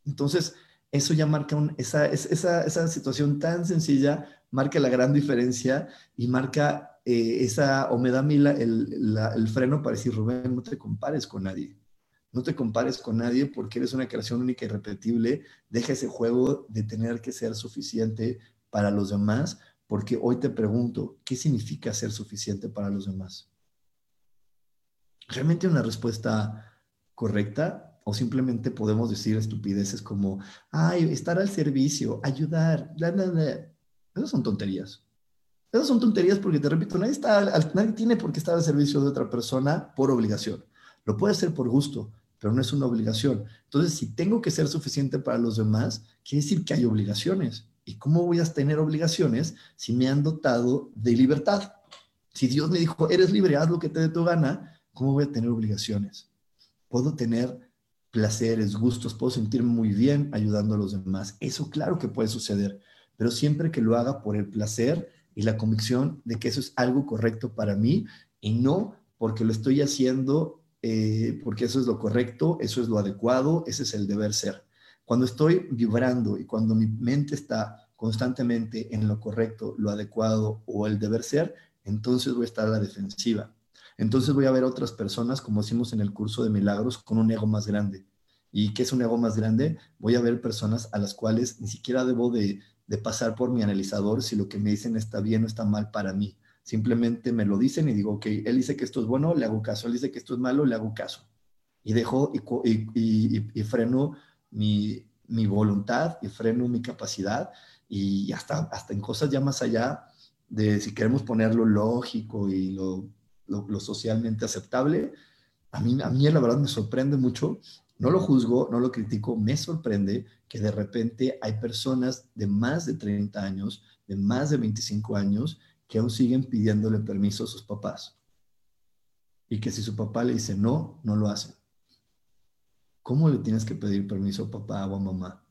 Entonces, eso ya marca un, esa, esa, esa situación tan sencilla, marca la gran diferencia y marca eh, esa, o me da a mí el, freno para decir, Rubén, no te compares con nadie. No te compares con nadie porque eres una creación única y repetible. Deja ese juego de tener que ser suficiente para los demás, porque hoy te pregunto, ¿qué significa ser suficiente para los demás? ¿Realmente una respuesta correcta? ¿O simplemente podemos decir estupideces como, ay, estar al servicio, ayudar, bla, bla, bla? Esas son tonterías. Esas son tonterías porque, te repito, nadie, está, nadie tiene por qué estar al servicio de otra persona por obligación. Lo puede hacer por gusto, pero no es una obligación. Entonces, si tengo que ser suficiente para los demás, quiere decir que hay obligaciones. ¿Y cómo voy a tener obligaciones si me han dotado de libertad? Si Dios me dijo, eres libre, haz lo que te dé tu gana, ¿cómo voy a tener obligaciones? Puedo tener placeres, gustos, puedo sentirme muy bien ayudando a los demás. Eso claro que puede suceder, pero siempre que lo haga por el placer y la convicción de que eso es algo correcto para mí y no porque lo estoy haciendo eh, porque eso es lo correcto, eso es lo adecuado, ese es el deber ser. Cuando estoy vibrando y cuando mi mente está constantemente en lo correcto, lo adecuado o el deber ser, entonces voy a estar a la defensiva. Entonces voy a ver otras personas, como decimos en el curso de milagros, con un ego más grande. ¿Y qué es un ego más grande? Voy a ver personas a las cuales ni siquiera debo de, pasar por mi analizador si lo que me dicen está bien o está mal para mí. Simplemente me lo dicen y digo, ok, él dice que esto es bueno, le hago caso, él dice que esto es malo, le hago caso. Y dejo y, freno mi, mi, voluntad y freno mi capacidad y hasta, hasta en cosas ya más allá de si queremos ponerlo lógico y lo, lo, socialmente aceptable, a mí, a mí la verdad me sorprende mucho no lo juzgo, no lo critico, me sorprende que de repente hay personas de más de 30 años, de más de 25 años, que aún siguen pidiéndole permiso a sus papás. Y que si su papá le dice no, no lo hacen. ¿Cómo le tienes que pedir permiso a papá o a mamá?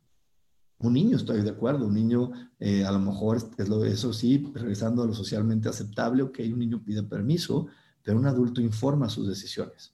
Un niño, estoy de acuerdo, un niño eh, a lo mejor es lo, eso sí, regresando a lo socialmente aceptable, ok, un niño pide permiso, pero un adulto informa sus decisiones.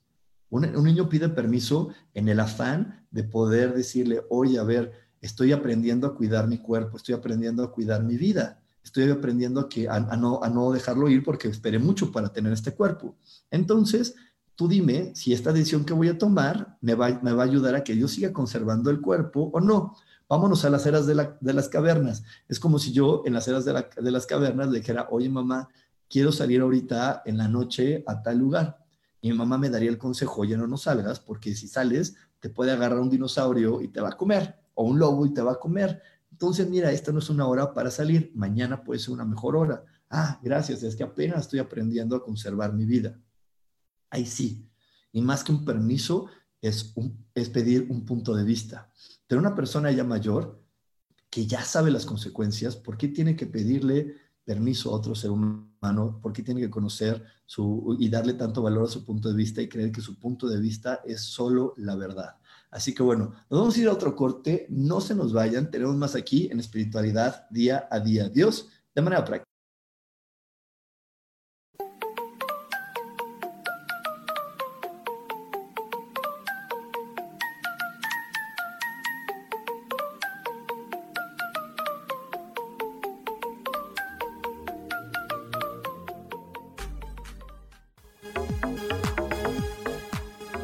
Un, niño pide permiso en el afán de poder decirle, oye, a ver, estoy aprendiendo a cuidar mi cuerpo, estoy aprendiendo a cuidar mi vida, estoy aprendiendo a, que, a, no, a no dejarlo ir porque esperé mucho para tener este cuerpo. Entonces, tú dime si esta decisión que voy a tomar me va, me va a ayudar a que yo siga conservando el cuerpo o no. Vámonos a las eras de, las cavernas. Es como si yo en las eras de, de las cavernas le dijera, oye mamá, quiero salir ahorita en la noche a tal lugar mi mamá me daría el consejo, oye, no, no salgas, porque si sales, te puede agarrar un dinosaurio y te va a comer, o un lobo y te va a comer. Entonces, mira, esta no es una hora para salir, mañana puede ser una mejor hora. Ah, gracias, es que apenas estoy aprendiendo a conservar mi vida. Ahí sí. Y más que un permiso, es, es pedir un punto de vista. Pero una persona ya mayor, que ya sabe las consecuencias, ¿por qué tiene que pedirle permiso a otro ser humano, por qué tiene que conocer su, y darle tanto valor a su punto de vista y creer que su punto de vista es solo la verdad. Así que bueno, nos vamos a ir a otro corte, no se nos vayan, tenemos más aquí en espiritualidad día a día. Dios, de manera práctica.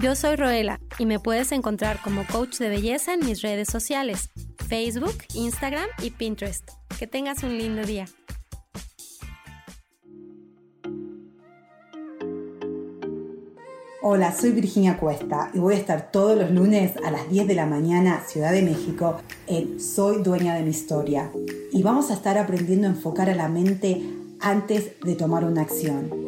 Yo soy Roela y me puedes encontrar como coach de belleza en mis redes sociales, Facebook, Instagram y Pinterest. Que tengas un lindo día. Hola, soy Virginia Cuesta y voy a estar todos los lunes a las 10 de la mañana, Ciudad de México, en Soy Dueña de mi Historia. Y vamos a estar aprendiendo a enfocar a la mente antes de tomar una acción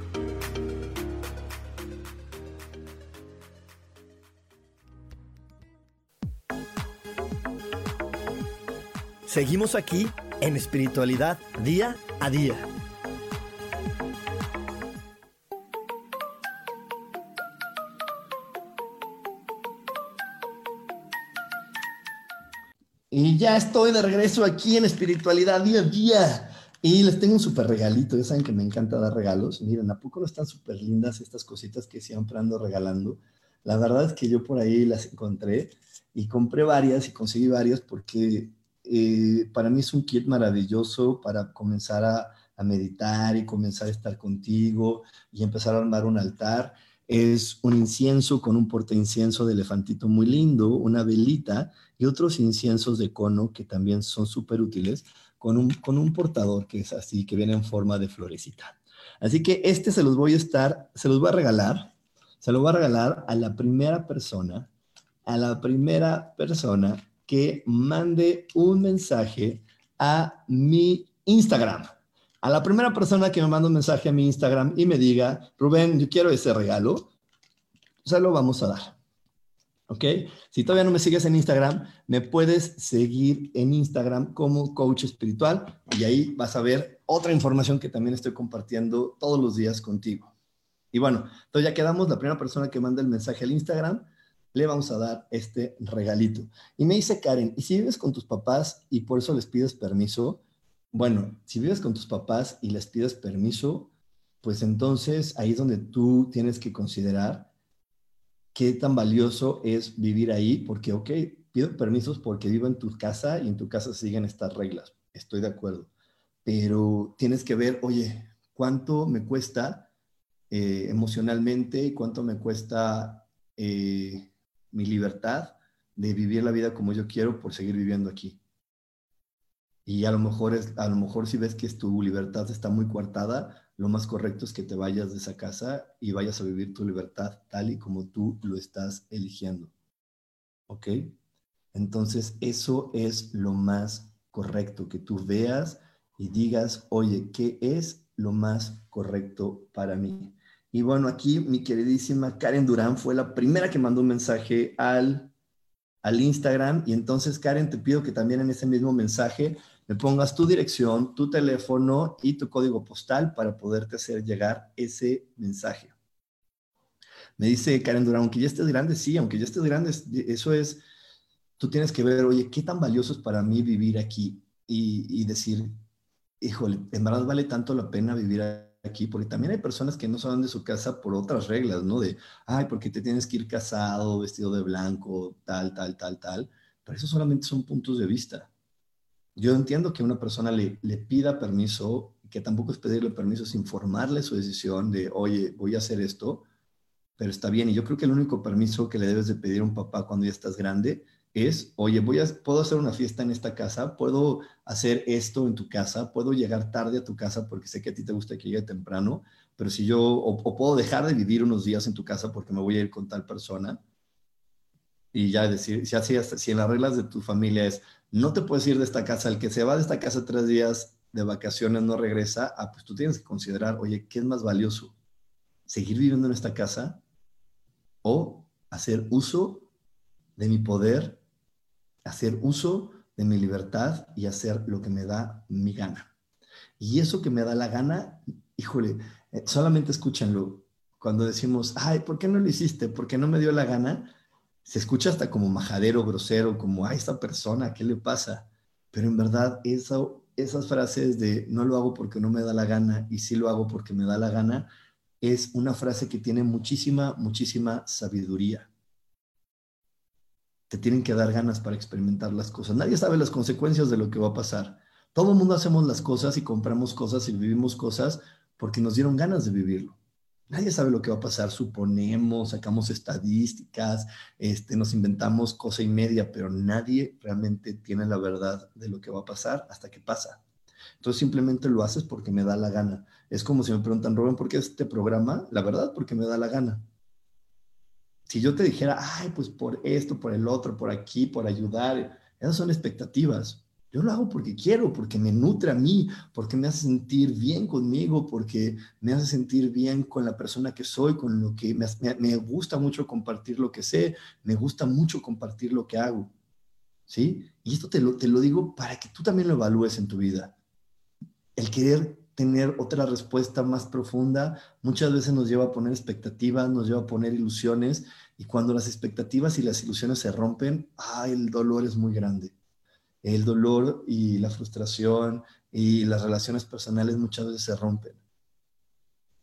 Seguimos aquí en espiritualidad día a día. Y ya estoy de regreso aquí en espiritualidad día a día. Y les tengo un súper regalito. Ya saben que me encanta dar regalos. Miren, ¿a poco no están súper lindas estas cositas que siempre ando regalando? La verdad es que yo por ahí las encontré y compré varias y conseguí varias porque eh, para mí es un kit maravilloso para comenzar a, meditar y comenzar a estar contigo y empezar a armar un altar. es un incienso con un porta incienso de elefantito muy lindo, una velita y otros inciensos de cono que también son súper útiles con un, con un portador que es así, que viene en forma de florecita. Así que este se los voy a estar, se los voy a regalar, se lo voy a regalar a la primera persona, a la primera persona que mande un mensaje a mi Instagram. A la primera persona que me manda un mensaje a mi Instagram y me diga, Rubén, yo quiero ese regalo, se lo vamos a dar. ¿Ok? Si todavía no me sigues en Instagram, me puedes seguir en Instagram como coach espiritual y ahí vas a ver otra información que también estoy compartiendo todos los días contigo. Y bueno, entonces ya quedamos, la primera persona que manda el mensaje al Instagram, le vamos a dar este regalito. Y me dice Karen, ¿y si vives con tus papás y por eso les pides permiso? Bueno, si vives con tus papás y les pides permiso, pues entonces ahí es donde tú tienes que considerar qué tan valioso es vivir ahí, porque, ok, pido permisos porque vivo en tu casa y en tu casa siguen estas reglas, estoy de acuerdo, pero tienes que ver, oye, ¿cuánto me cuesta eh, emocionalmente cuánto me cuesta eh, mi libertad de vivir la vida como yo quiero por seguir viviendo aquí? Y a lo mejor, es, a lo mejor si ves que tu libertad está muy coartada, lo más correcto es que te vayas de esa casa y vayas a vivir tu libertad tal y como tú lo estás eligiendo. ¿Ok? Entonces, eso es lo más correcto, que tú veas y digas, oye, ¿qué es lo más correcto para mí? Y bueno, aquí mi queridísima Karen Durán fue la primera que mandó un mensaje al, al Instagram. Y entonces, Karen, te pido que también en ese mismo mensaje me pongas tu dirección, tu teléfono y tu código postal para poderte hacer llegar ese mensaje. Me dice Karen Durán, aunque ya estés grande, sí, aunque ya estés grande, eso es, tú tienes que ver, oye, ¿qué tan valioso es para mí vivir aquí? Y, decir, híjole, en verdad vale tanto la pena vivir aquí, porque también hay personas que no salen de su casa por otras reglas, ¿no? De, ay, porque te tienes que ir casado, vestido de blanco, tal, tal, tal, tal. Pero eso solamente son puntos de vista. Yo entiendo que una persona le, le pida permiso, que tampoco es pedirle permiso, es informarle su decisión de, oye, voy a hacer esto, pero está bien. Y yo creo que el único permiso que le debes de pedir a un papá cuando ya estás grande es, oye, voy a, puedo hacer una fiesta en esta casa, puedo hacer esto en tu casa, puedo llegar tarde a tu casa porque sé que a ti te gusta que llegue temprano, pero si yo, o, puedo dejar de vivir unos días en tu casa porque me voy a ir con tal persona. Y ya decir, si, así, si en las reglas de tu familia es, no te puedes ir de esta casa, el que se va de esta casa tres días de vacaciones no regresa, ah, pues tú tienes que considerar, oye, ¿qué es más valioso? ¿Seguir viviendo en esta casa o hacer uso de mi poder, hacer uso de mi libertad y hacer lo que me da mi gana? Y eso que me da la gana, híjole, eh, solamente escúchenlo. Cuando decimos, ay, ¿por qué no lo hiciste? ¿Por qué no me dio la gana? se escucha hasta como majadero, grosero, como, a esta persona, ¿qué le pasa? Pero en verdad, eso, esas frases de no lo hago porque no me da la gana y sí lo hago porque me da la gana, es una frase que tiene muchísima, muchísima sabiduría. Te tienen que dar ganas para experimentar las cosas. Nadie sabe las consecuencias de lo que va a pasar. Todo el mundo hacemos las cosas y compramos cosas y vivimos cosas porque nos dieron ganas de vivirlo. Nadie sabe lo que va a pasar, suponemos, sacamos estadísticas, este, nos inventamos cosa y media, pero nadie realmente tiene la verdad de lo que va a pasar hasta que pasa. Entonces simplemente lo haces porque me da la gana. Es como si me preguntan, Rubén, ¿por qué este programa? La verdad, porque me da la gana. Si yo te dijera, ay, pues por esto, por el otro, por aquí, por ayudar, esas son expectativas. Yo lo hago porque quiero, porque me nutre a mí, porque me hace sentir bien conmigo, porque me hace sentir bien con la persona que soy, con lo que me, me, gusta mucho compartir lo que sé, me gusta mucho compartir lo que hago. ¿Sí? Y esto te lo, te lo digo para que tú también lo evalúes en tu vida. El querer tener otra respuesta más profunda muchas veces nos lleva a poner expectativas, nos lleva a poner ilusiones, y cuando las expectativas y las ilusiones se rompen, ¡ay, el dolor es muy grande! el dolor y la frustración y las relaciones personales muchas veces se rompen.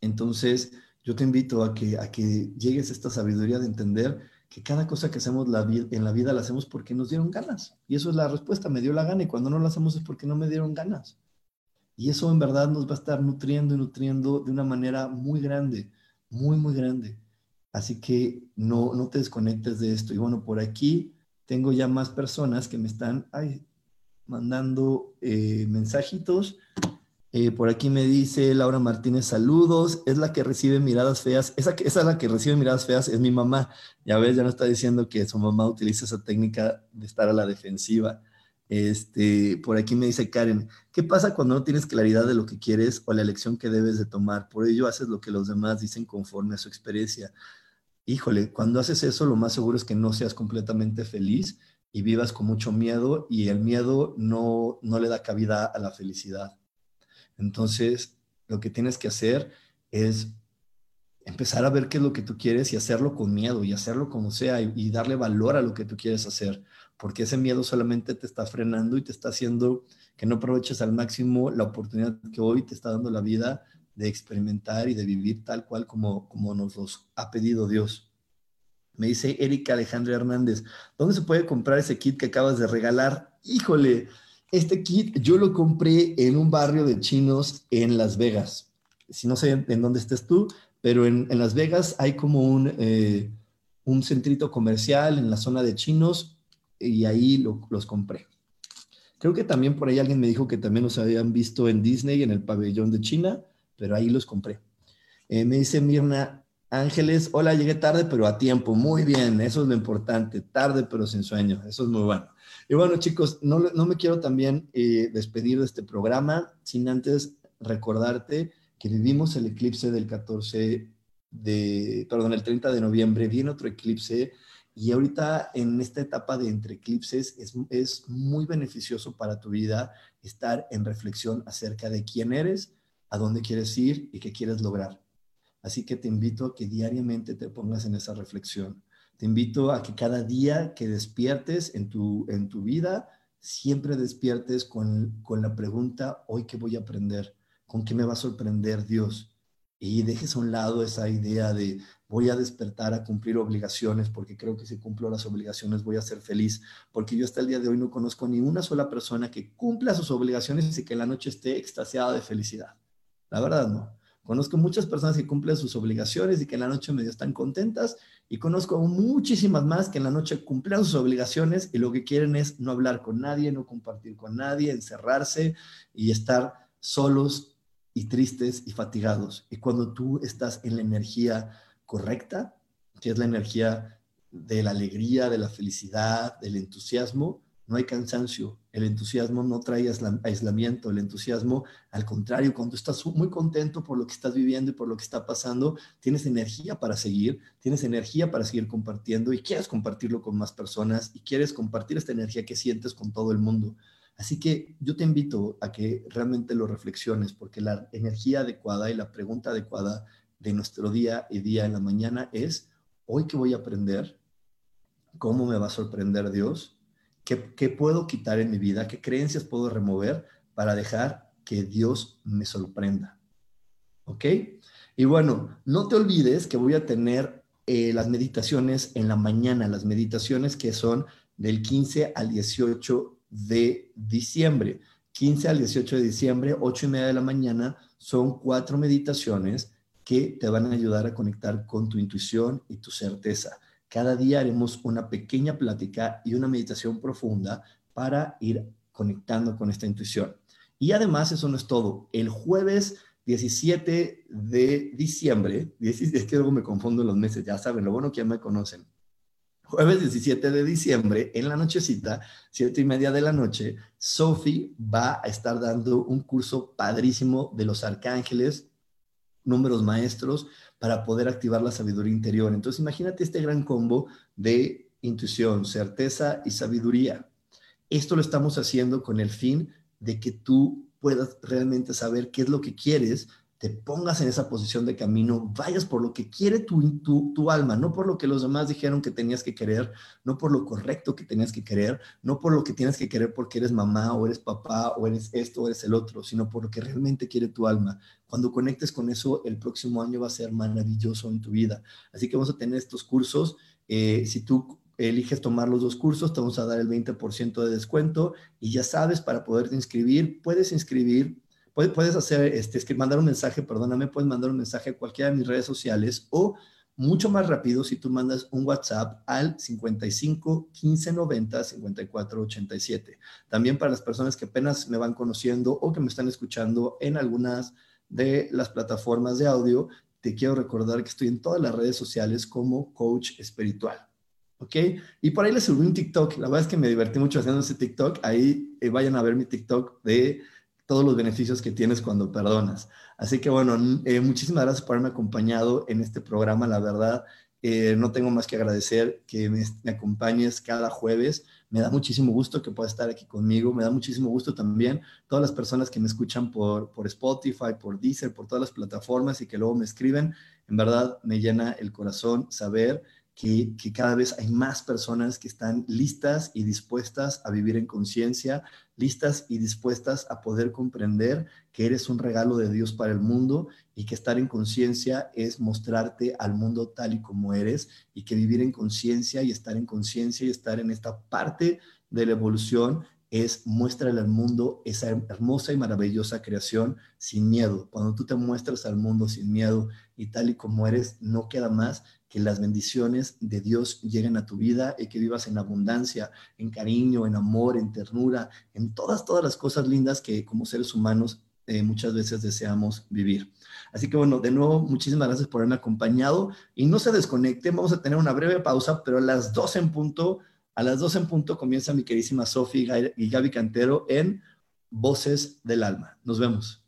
Entonces, yo te invito a que, a que llegues a esta sabiduría de entender que cada cosa que hacemos la en la vida la hacemos porque nos dieron ganas. Y eso es la respuesta, me dio la gana y cuando no lo hacemos es porque no me dieron ganas. Y eso en verdad nos va a estar nutriendo y nutriendo de una manera muy grande, muy, muy grande. Así que no, no te desconectes de esto. Y bueno, por aquí tengo ya más personas que me están mandando eh, mensajitos. Eh, por aquí me dice Laura Martínez, saludos. Es la que recibe miradas feas. Esa, esa es la que recibe miradas feas, es mi mamá. Ya ves, ya no está diciendo que su mamá utiliza esa técnica de estar a la defensiva. Este, por aquí me dice Karen, ¿qué pasa cuando no tienes claridad de lo que quieres o la elección que debes de tomar? Por ello haces lo que los demás dicen conforme a su experiencia. Híjole, cuando haces eso, lo más seguro es que no seas completamente feliz y vivas con mucho miedo y el miedo no, no le da cabida a la felicidad. Entonces, lo que tienes que hacer es empezar a ver qué es lo que tú quieres y hacerlo con miedo y hacerlo como sea y darle valor a lo que tú quieres hacer porque ese miedo solamente te está frenando y te está haciendo que no aproveches al máximo la oportunidad que hoy te está dando la vida de experimentar y de vivir tal cual como, como nos los ha pedido Dios. Me dice Erika Alejandra Hernández, ¿dónde se puede comprar ese kit que acabas de regalar? Híjole, este kit yo lo compré en un barrio de chinos en Las Vegas. Si no sé en dónde estés tú, pero en, Las Vegas hay como un, eh, un centrito comercial en la zona de chinos y ahí los compré. Creo que también por ahí alguien me dijo que también los habían visto en Disney, en el pabellón de China, pero ahí los compré. Eh, me dice Mirna Ángeles, hola, llegué tarde, pero a tiempo. Muy bien, eso es lo importante, tarde, pero sin sueño. Eso es muy bueno. Y bueno, chicos, no, no me quiero también eh, despedir de este programa sin antes recordarte que vivimos el eclipse del 14 de, perdón, el 30 de noviembre. Viene otro eclipse y ahorita en esta etapa de entre eclipses es, es muy beneficioso para tu vida estar en reflexión acerca de quién eres, a dónde quieres ir y qué quieres lograr. Así que te invito a que diariamente te pongas en esa reflexión. Te invito a que cada día que despiertes en tu, en tu vida, siempre despiertes con, con la pregunta, hoy qué voy a aprender, con qué me va a sorprender Dios. Y dejes a un lado esa idea de voy a despertar a cumplir obligaciones porque creo que si cumplo las obligaciones voy a ser feliz, porque yo hasta el día de hoy no conozco ni una sola persona que cumpla sus obligaciones y que en la noche esté extasiada de felicidad. La verdad no. Conozco muchas personas que cumplen sus obligaciones y que en la noche medio están contentas y conozco muchísimas más que en la noche cumplen sus obligaciones y lo que quieren es no hablar con nadie, no compartir con nadie, encerrarse y estar solos y tristes y fatigados. Y cuando tú estás en la energía correcta, que es la energía de la alegría, de la felicidad, del entusiasmo, no hay cansancio. El entusiasmo no trae aislamiento. El entusiasmo, al contrario, cuando estás muy contento por lo que estás viviendo y por lo que está pasando, tienes energía para seguir, tienes energía para seguir compartiendo y quieres compartirlo con más personas y quieres compartir esta energía que sientes con todo el mundo. Así que yo te invito a que realmente lo reflexiones, porque la energía adecuada y la pregunta adecuada de nuestro día y día en la mañana es, hoy qué voy a aprender, cómo me va a sorprender Dios, qué, qué puedo quitar en mi vida, qué creencias puedo remover para dejar que Dios me sorprenda. ¿Ok? Y bueno, no te olvides que voy a tener eh, las meditaciones en la mañana, las meditaciones que son del 15 al 18 de diciembre. 15 al 18 de diciembre, 8 y media de la mañana, son cuatro meditaciones que te van a ayudar a conectar con tu intuición y tu certeza. Cada día haremos una pequeña plática y una meditación profunda para ir conectando con esta intuición. Y además, eso no es todo. El jueves 17 de diciembre, es que luego me confundo los meses, ya saben, lo bueno que ya me conocen. Jueves 17 de diciembre, en la nochecita, siete y media de la noche, Sophie va a estar dando un curso padrísimo de los arcángeles, números maestros para poder activar la sabiduría interior. Entonces, imagínate este gran combo de intuición, certeza y sabiduría. Esto lo estamos haciendo con el fin de que tú puedas realmente saber qué es lo que quieres te pongas en esa posición de camino, vayas por lo que quiere tu, tu, tu, alma, no por lo que los demás dijeron que tenías que querer, no por lo correcto que tenías que querer, no por lo que tienes que querer porque eres mamá o eres papá o eres esto o eres el otro, sino por lo que realmente quiere tu alma. Cuando conectes con eso, el próximo año va a ser maravilloso en tu vida. Así que vamos a tener estos cursos. Eh, si tú eliges tomar los dos cursos, te vamos a dar el 20% de descuento y ya sabes, para poderte inscribir, puedes inscribir Puedes hacer, este, es que mandar un mensaje, perdóname, puedes mandar un mensaje a cualquiera de mis redes sociales o mucho más rápido si tú mandas un WhatsApp al 55 15 90 54 87. También para las personas que apenas me van conociendo o que me están escuchando en algunas de las plataformas de audio, te quiero recordar que estoy en todas las redes sociales como coach espiritual. ¿Ok? Y por ahí les subí un TikTok. La verdad es que me divertí mucho haciendo ese TikTok. Ahí eh, vayan a ver mi TikTok de todos los beneficios que tienes cuando perdonas. Así que bueno, eh, muchísimas gracias por haberme acompañado en este programa. La verdad, eh, no tengo más que agradecer que me, acompañes cada jueves. Me da muchísimo gusto que puedas estar aquí conmigo. Me da muchísimo gusto también todas las personas que me escuchan por, por Spotify, por Deezer, por todas las plataformas y que luego me escriben. En verdad me llena el corazón saber que, cada vez hay más personas que están listas y dispuestas a vivir en conciencia, listas y dispuestas a poder comprender que eres un regalo de Dios para el mundo y que estar en conciencia es mostrarte al mundo tal y como eres y que vivir en conciencia y estar en conciencia y estar en esta parte de la evolución es muéstrale al mundo esa hermosa y maravillosa creación sin miedo. Cuando tú te muestras al mundo sin miedo y tal y como eres, no queda más que las bendiciones de Dios lleguen a tu vida y que vivas en abundancia, en cariño, en amor, en ternura, en todas, todas las cosas lindas que como seres humanos eh, muchas veces deseamos vivir. Así que bueno, de nuevo, muchísimas gracias por haberme acompañado y no se desconecten, vamos a tener una breve pausa, pero a las 12 en punto, a las 12 en punto comienza mi queridísima Sofi y Gaby Cantero en Voces del Alma. Nos vemos.